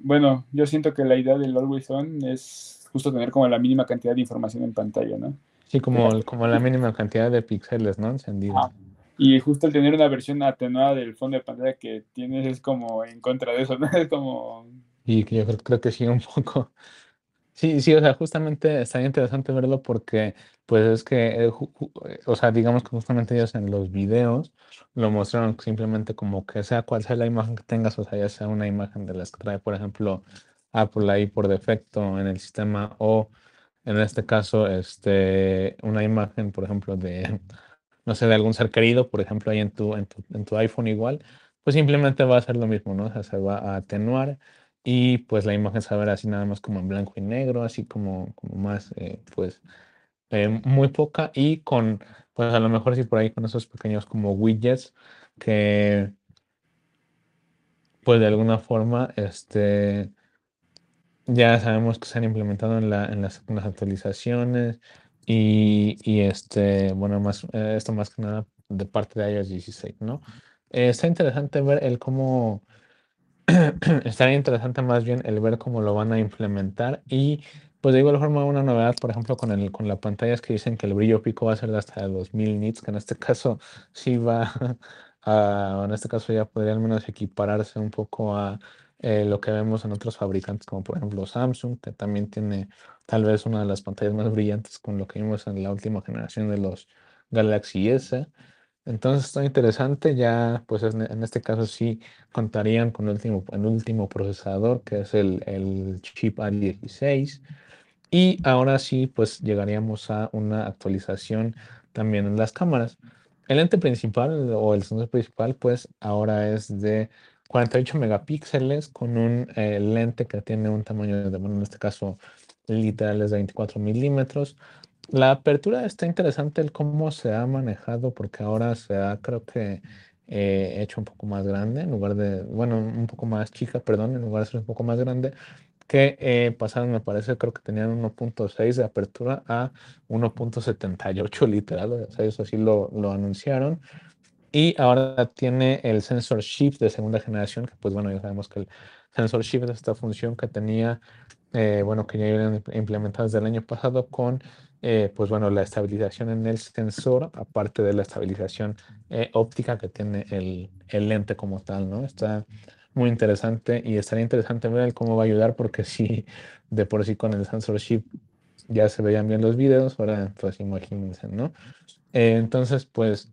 bueno, yo siento que la idea del Always On es justo tener como la mínima cantidad de información en pantalla, ¿no? Sí, como, como la mínima cantidad de píxeles, ¿no? Encendido. Y justo el tener una versión atenuada del fondo de pantalla que tienes es como en contra de eso, ¿no? Es como... Y yo creo que sí, un poco. Sí, sí, o sea, justamente está interesante verlo porque, pues es que, eh, o sea, digamos que justamente ellos en los videos lo mostraron simplemente como que sea cual sea la imagen que tengas, o sea, ya sea una imagen de las que trae, por ejemplo, Apple ahí por defecto en el sistema o en este caso, este, una imagen, por ejemplo, de, no sé, de algún ser querido, por ejemplo, ahí en tu, en tu, en tu iPhone igual, pues simplemente va a ser lo mismo, ¿no? O sea, se va a atenuar y pues la imagen se va a ver así nada más como en blanco y negro, así como, como más, eh, pues, eh, muy poca y con, pues a lo mejor sí por ahí con esos pequeños como widgets que, pues de alguna forma, este, ya sabemos que se han implementado en, la, en las, actualizaciones y, y, este, bueno, más, eh, esto más que nada de parte de iOS 16, ¿no? está interesante ver el cómo estaría interesante más bien el ver cómo lo van a implementar y pues de igual forma una novedad, por ejemplo, con, el, con la pantalla es que dicen que el brillo pico va a ser de hasta 2000 nits, que en este caso sí va a, en este caso ya podría al menos equipararse un poco a eh, lo que vemos en otros fabricantes, como por ejemplo Samsung, que también tiene tal vez una de las pantallas más brillantes con lo que vimos en la última generación de los Galaxy S. Entonces está interesante, ya pues en este caso sí contarían con el último, el último procesador que es el, el chip A16 y ahora sí pues llegaríamos a una actualización también en las cámaras. El lente principal o el sensor principal pues ahora es de 48 megapíxeles con un eh, lente que tiene un tamaño de, bueno en este caso literal es de 24 milímetros la apertura está interesante el cómo se ha manejado, porque ahora se ha, creo que, eh, hecho un poco más grande, en lugar de, bueno, un poco más chica, perdón, en lugar de ser un poco más grande, que eh, pasaron, me parece, creo que tenían 1.6 de apertura a 1.78 literal, o sea, eso sí lo, lo anunciaron. Y ahora tiene el sensor shift de segunda generación, que pues bueno, ya sabemos que el sensor shift, esta función que tenía, eh, bueno, que ya iban implementado desde el año pasado con, eh, pues bueno, la estabilización en el sensor, aparte de la estabilización eh, óptica que tiene el, el, lente como tal, ¿no? Está muy interesante y estaría interesante ver cómo va a ayudar porque si de por sí con el sensor shift ya se veían bien los videos, ahora pues imagínense, ¿no? entonces, pues,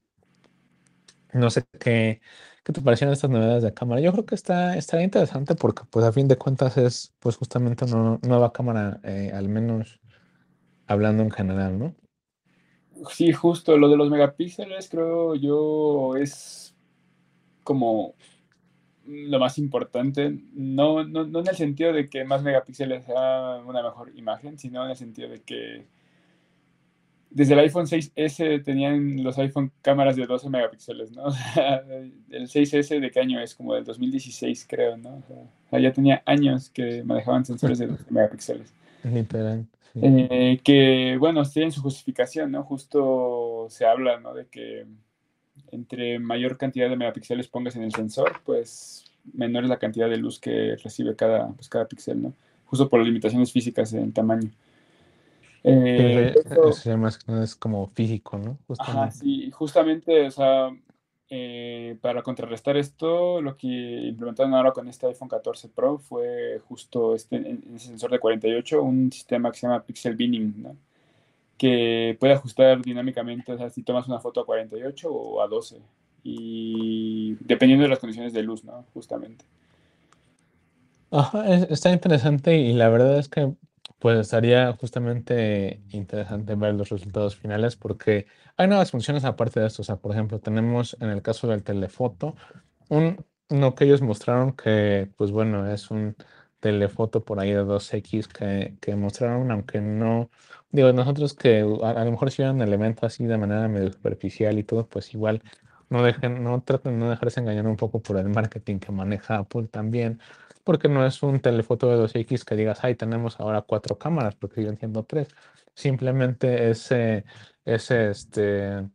no sé qué, ¿Qué te parecieron estas novedades de cámara? Yo creo que está, estaría interesante porque, pues, a fin de cuentas es, pues, justamente una nueva cámara, eh, al menos hablando en general, ¿no? Sí, justo, lo de los megapíxeles creo yo es como lo más importante, no, no, no en el sentido de que más megapíxeles sea una mejor imagen, sino en el sentido de que desde el iPhone 6S tenían los iPhone cámaras de 12 megapíxeles, ¿no? el 6S de qué año es, como del 2016 creo, ¿no? O sea, ya tenía años que manejaban sensores de 12 megapíxeles. Literal. Eh, que, bueno, tienen su justificación, ¿no? Justo se habla, ¿no? De que entre mayor cantidad de megapíxeles pongas en el sensor, pues menor es la cantidad de luz que recibe cada, pues, cada píxel, ¿no? Justo por las limitaciones físicas en tamaño. Eh, es como físico, ¿no? Justamente. Ajá, sí, justamente, o sea, eh, para contrarrestar esto, lo que implementaron ahora con este iPhone 14 Pro fue justo este, sensor de 48, un sistema que se llama Pixel Binning, ¿no? que puede ajustar dinámicamente, o sea, si tomas una foto a 48 o a 12, y dependiendo de las condiciones de luz, ¿no? Justamente. Ajá, está interesante y la verdad es que pues estaría justamente interesante ver los resultados finales porque hay nuevas funciones aparte de esto. O sea, por ejemplo, tenemos en el caso del telefoto, un, uno que ellos mostraron que, pues bueno, es un telefoto por ahí de 2X que, que mostraron, aunque no, digo, nosotros que a, lo mejor si vieron el evento así de manera medio superficial y todo, pues igual no dejen, no traten de no dejarse engañar un poco por el marketing que maneja Apple también porque no es un telefoto de 2X que digas, ay, tenemos ahora cuatro cámaras, porque yo entiendo tres. Simplemente ese, ese, este,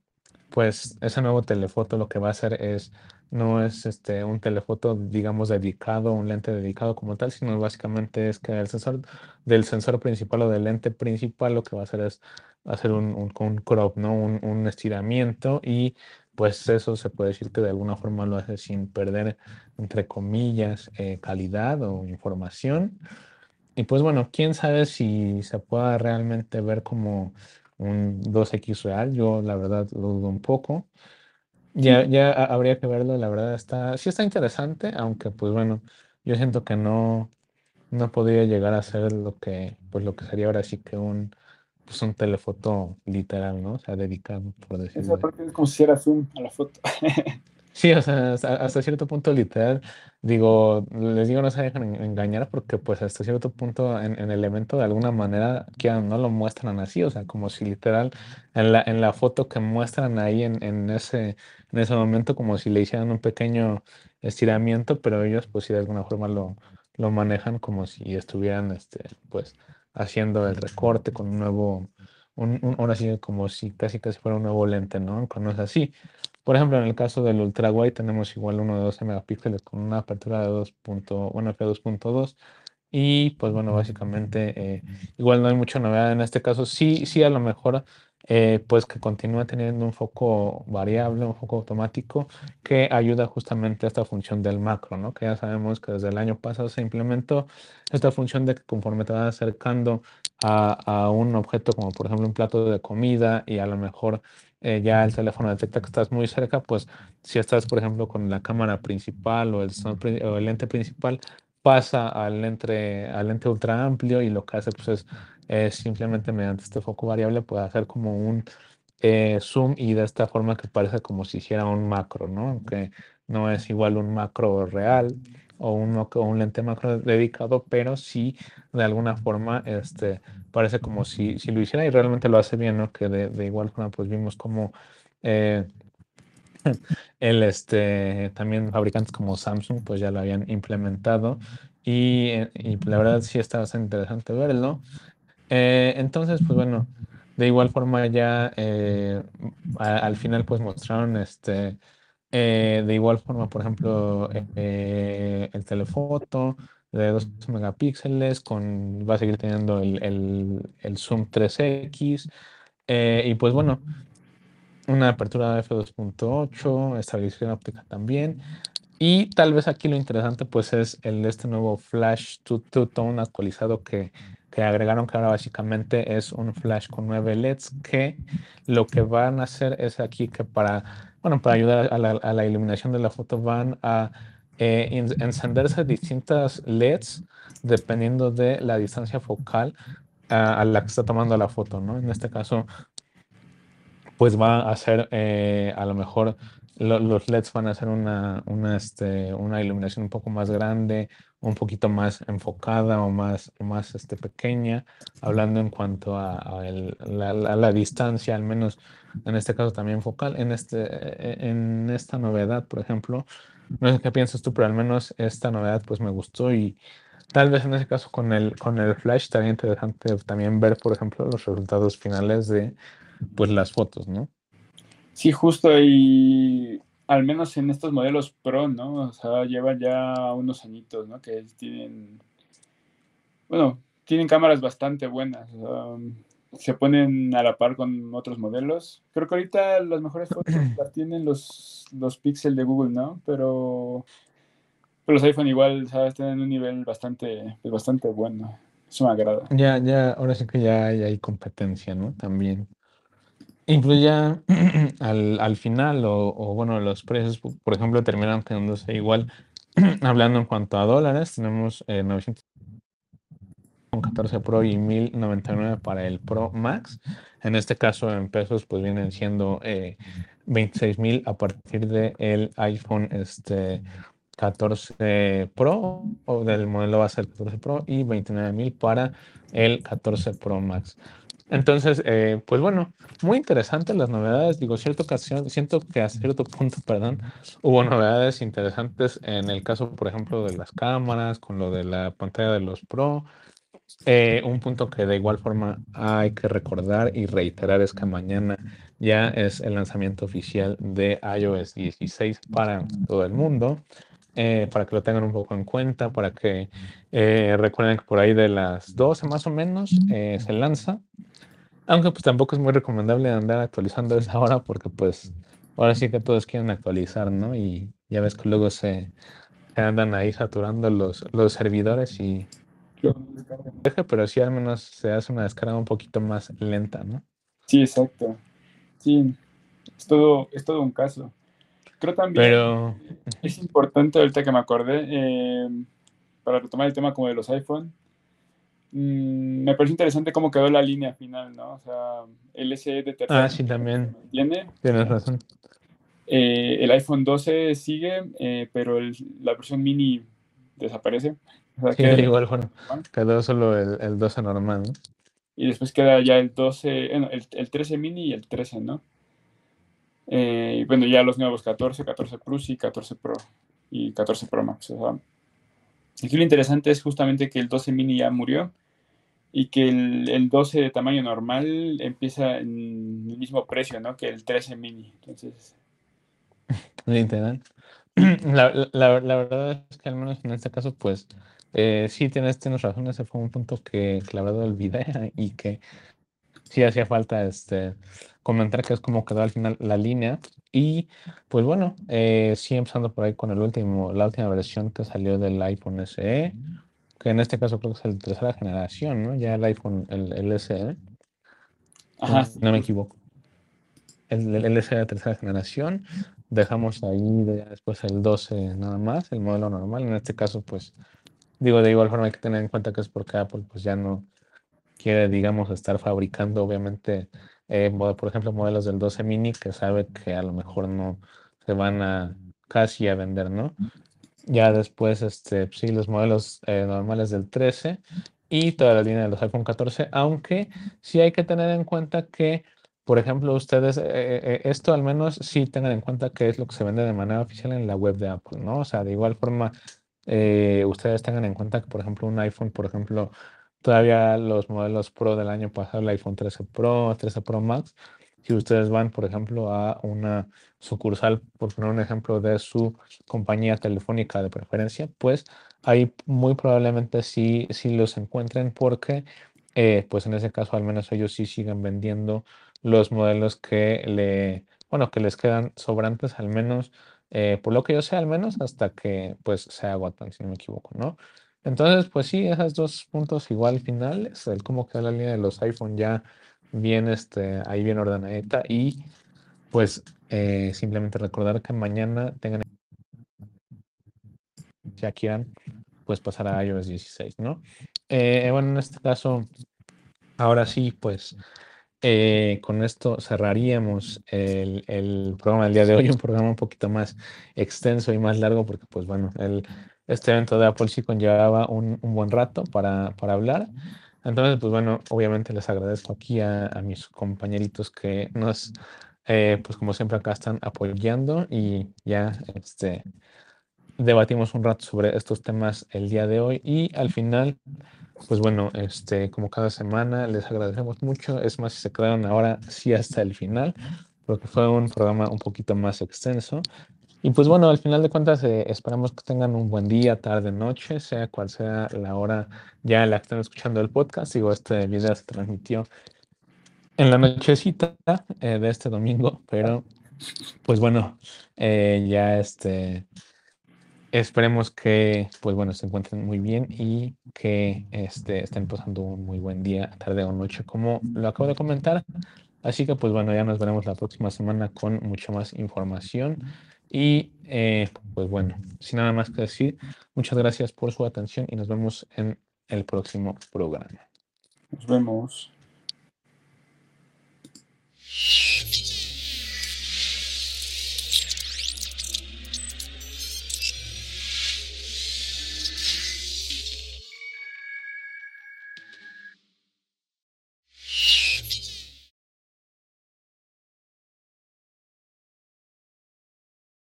pues, ese nuevo telefoto lo que va a hacer es, no es este, un telefoto, digamos, dedicado, un lente dedicado como tal, sino básicamente es que el sensor del sensor principal o del lente principal lo que va a hacer es hacer un, un, crop, ¿no? Un, un estiramiento y pues eso se puede decir que de alguna forma lo hace sin perder, entre comillas, eh, calidad o información. Y pues bueno, quién sabe si se pueda realmente ver como un 2X real. Yo la verdad lo dudo un poco. Ya, ya habría que verlo, la verdad está, sí está interesante, aunque pues bueno, yo siento que no, no podría llegar a ser lo que, pues lo que sería ahora sí que un pues un telefoto literal, ¿no? O sea, dedicado, por decirlo. Esa parte es como si hiciera zoom a la foto. sí, o sea, hasta, cierto punto literal, digo, les digo, no se dejan engañar porque pues hasta cierto punto en, el evento de alguna manera que no lo muestran así, o sea, como si literal en la, en la foto que muestran ahí en, en, ese, en ese momento como si le hicieran un pequeño estiramiento, pero ellos pues sí de alguna forma lo, lo manejan como si estuvieran, este, pues haciendo el recorte con un nuevo, un, ahora sí como si casi casi fuera un nuevo lente, ¿no? Cuando es así. Por ejemplo, en el caso del ultra wide tenemos igual uno de 12 megapíxeles con una apertura de 2. bueno, f2.2 y pues bueno, básicamente eh, igual no hay mucha novedad en este caso. Sí, sí, a lo mejor eh, pues que continúa teniendo un foco variable, un foco automático que ayuda justamente a esta función del macro, ¿no? Que ya sabemos que desde el año pasado se implementó esta función de que conforme te vas acercando a, un objeto como por ejemplo un plato de comida y a lo mejor eh, ya el teléfono detecta que estás muy cerca, pues si estás por ejemplo con la cámara principal o el, o el lente principal, pasa al lente, al lente ultra amplio y lo que hace pues es es simplemente mediante este foco variable puede hacer como un eh, zoom y de esta forma que parece como si hiciera un macro, ¿no? Aunque no es igual un macro real o un, lente macro dedicado, pero sí de alguna forma este, parece como si, lo hiciera y realmente lo hace bien, ¿no? Que de, igual forma pues vimos como eh, el, este, también fabricantes como Samsung pues ya lo habían implementado y, y la verdad sí está bastante interesante verlo. Eh, entonces, pues bueno, de igual forma ya eh, al final pues mostraron este, eh, de igual forma, por ejemplo, el telefoto, de 2 megapíxeles, con, va a seguir teniendo el, el, zoom 3X. Eh, y pues bueno, una apertura f2.8, estabilización óptica también. Y tal vez aquí lo interesante pues es el este nuevo flash to tone actualizado que, que, agregaron que ahora básicamente es un flash con 9 LEDs que lo que van a hacer es aquí que para, bueno, para ayudar a la, iluminación de la foto van a eh, encenderse distintas LEDs dependiendo de la distancia focal a, la que está tomando la foto, ¿no? En este caso, pues va a ser eh, a lo mejor los LEDs van a hacer una, una, este, una iluminación un poco más grande, un poquito más enfocada o más, más este, pequeña, hablando en cuanto a, la, distancia, al menos en este caso también focal. En, este, e, en esta novedad, por ejemplo, no sé qué piensas tú, pero al menos esta novedad pues me gustó y tal vez en ese caso con el, con el Flash estaría interesante también ver, por ejemplo, los resultados finales de pues las fotos, ¿no? Sí, justo y al menos en estos modelos Pro, ¿no? O sea, llevan ya unos añitos, ¿no? Que tienen, bueno, tienen cámaras bastante buenas se ponen a la par con otros modelos. Creo que ahorita las mejores fotos las tienen los, los Pixel de Google, ¿no? Pero, los iPhone igual, ¿sabes? Tienen un nivel bastante, pues, bastante bueno. Eso me agrada. Ya, ya, ahora sí que ya hay, competencia, ¿no? También. Incluye ya al, al final, o, bueno, los precios, por ejemplo, terminan quedándose igual. Hablando en cuanto a dólares, tenemos eh, 900 con 14 Pro y 1099 para el Pro Max. En este caso, en pesos, pues vienen siendo eh, 26 mil a partir del iPhone este, 14 Pro o del modelo base del 14 Pro y 29 mil para el 14 Pro Max. Entonces, eh, pues bueno, muy interesantes las novedades. Digo, cierto ocasión, siento que a cierto punto, perdón, hubo novedades interesantes en el caso, por ejemplo, de las cámaras, con lo de la pantalla de los Pro, eh, un punto que de igual forma hay que recordar y reiterar es que mañana ya es el lanzamiento oficial de iOS 16 para todo el mundo. Eh, para que lo tengan un poco en cuenta, para que eh, recuerden que por ahí de las 12 más o menos se lanza. Aunque pues tampoco es muy recomendable andar actualizando esa hora porque pues ahora sí que todos quieren actualizar, ¿no? Y ya ves que luego se, se andan ahí saturando los, los servidores y pero sí al menos se hace una descarga un poquito más lenta, ¿no? Sí, exacto. Sí, es todo, es todo un caso. Creo también pero... es importante, ahorita que me acordé, em, para retomar el tema como de los iPhone, mm, me parece interesante cómo quedó la línea final, ¿no? O sea, el SE de tercera. Ah, sí, también. Tiene. Tienes razón. Eh, el iPhone 12 sigue, eh, pero la versión mini desaparece sí, igual, bueno, quedó solo el, el 12 normal, ¿no? Y después queda ya el 12, el, el 13 mini y el 13, ¿no? Eh, bueno, ya los nuevos 14, 14 Plus y 14 Pro y 14 Pro Max. O sea, aquí lo interesante es justamente que el 12 mini ya murió y que el, el, 12 de tamaño normal empieza en el mismo precio, ¿no? Que el 13 mini. Entonces. Literal. La, la, la, verdad es que al menos en este caso, pues eh, sí, tienes, tienes razón, ese fue un punto que, que la verdad olvidé y que sí hacía falta este, comentar que es como quedó al final la línea. Y pues bueno, eh, sí empezando por ahí con el último, la última versión que salió del iPhone SE, que en este caso creo que es el tercera generación, ¿no? Ya el iPhone, el, el SE. Ajá. No, me equivoco. El, el SE de tercera generación. Dejamos ahí después el 12 nada más, el modelo normal. En este caso, pues Digo, de igual forma hay que tener en cuenta que es porque Apple pues ya no quiere, digamos, estar fabricando, obviamente, eh, por ejemplo, modelos del 12 mini que sabe que a lo mejor no se van a casi a vender, ¿no? Ya después, este, sí, los modelos eh, normales del 13 y toda la línea de los iPhone 14, aunque sí hay que tener en cuenta que, por ejemplo, ustedes, eh, esto al menos sí tengan en cuenta que es lo que se vende de manera oficial en la web de Apple, ¿no? O sea, de igual forma, eh, ustedes tengan en cuenta que, por ejemplo, un iPhone, por ejemplo, todavía los modelos Pro del año pasado, el iPhone 13 Pro, 13 Pro Max, si ustedes van, por ejemplo, a una sucursal, por poner un ejemplo de su compañía telefónica de preferencia, pues ahí muy probablemente sí, sí los encuentren porque eh, pues en ese caso al menos ellos sí siguen vendiendo los modelos que le, bueno, que les quedan sobrantes al menos, eh, por lo que yo sé al menos hasta que pues se agotan, si no me equivoco, ¿no? Entonces, pues sí, esos dos puntos igual finales, el cómo queda la línea de los iPhone ya bien, este, ahí bien ordenadita y pues eh, simplemente recordar que mañana tengan ya quieran pues pasar a iOS 16, ¿no? Eh, bueno, en este caso, ahora sí, pues eh, con esto cerraríamos el, el, programa del día de hoy, un programa un poquito más extenso y más largo, porque pues bueno, el, este evento de Apple sí conllevaba un, un buen rato para, para, hablar. Entonces, pues bueno, obviamente les agradezco aquí a, a mis compañeritos que nos, eh, pues como siempre acá están apoyando y ya este, debatimos un rato sobre estos temas el día de hoy y al final, pues bueno, este, como cada semana, les agradecemos mucho. Es más, si se quedaron ahora sí hasta el final, porque fue un programa un poquito más extenso. Y pues bueno, al final de cuentas, eh, esperamos que tengan un buen día, tarde, noche, sea cual sea la hora ya en la que estén escuchando el podcast. Digo, este video se transmitió en la nochecita eh, de este domingo, pero pues bueno, eh, ya este Esperemos que, pues bueno, se encuentren muy bien y que este, estén pasando un muy buen día, tarde o noche, como lo acabo de comentar. Así que, pues bueno, ya nos veremos la próxima semana con mucha más información. Y eh, pues bueno, sin nada más que decir, muchas gracias por su atención y nos vemos en el próximo programa. Nos vemos.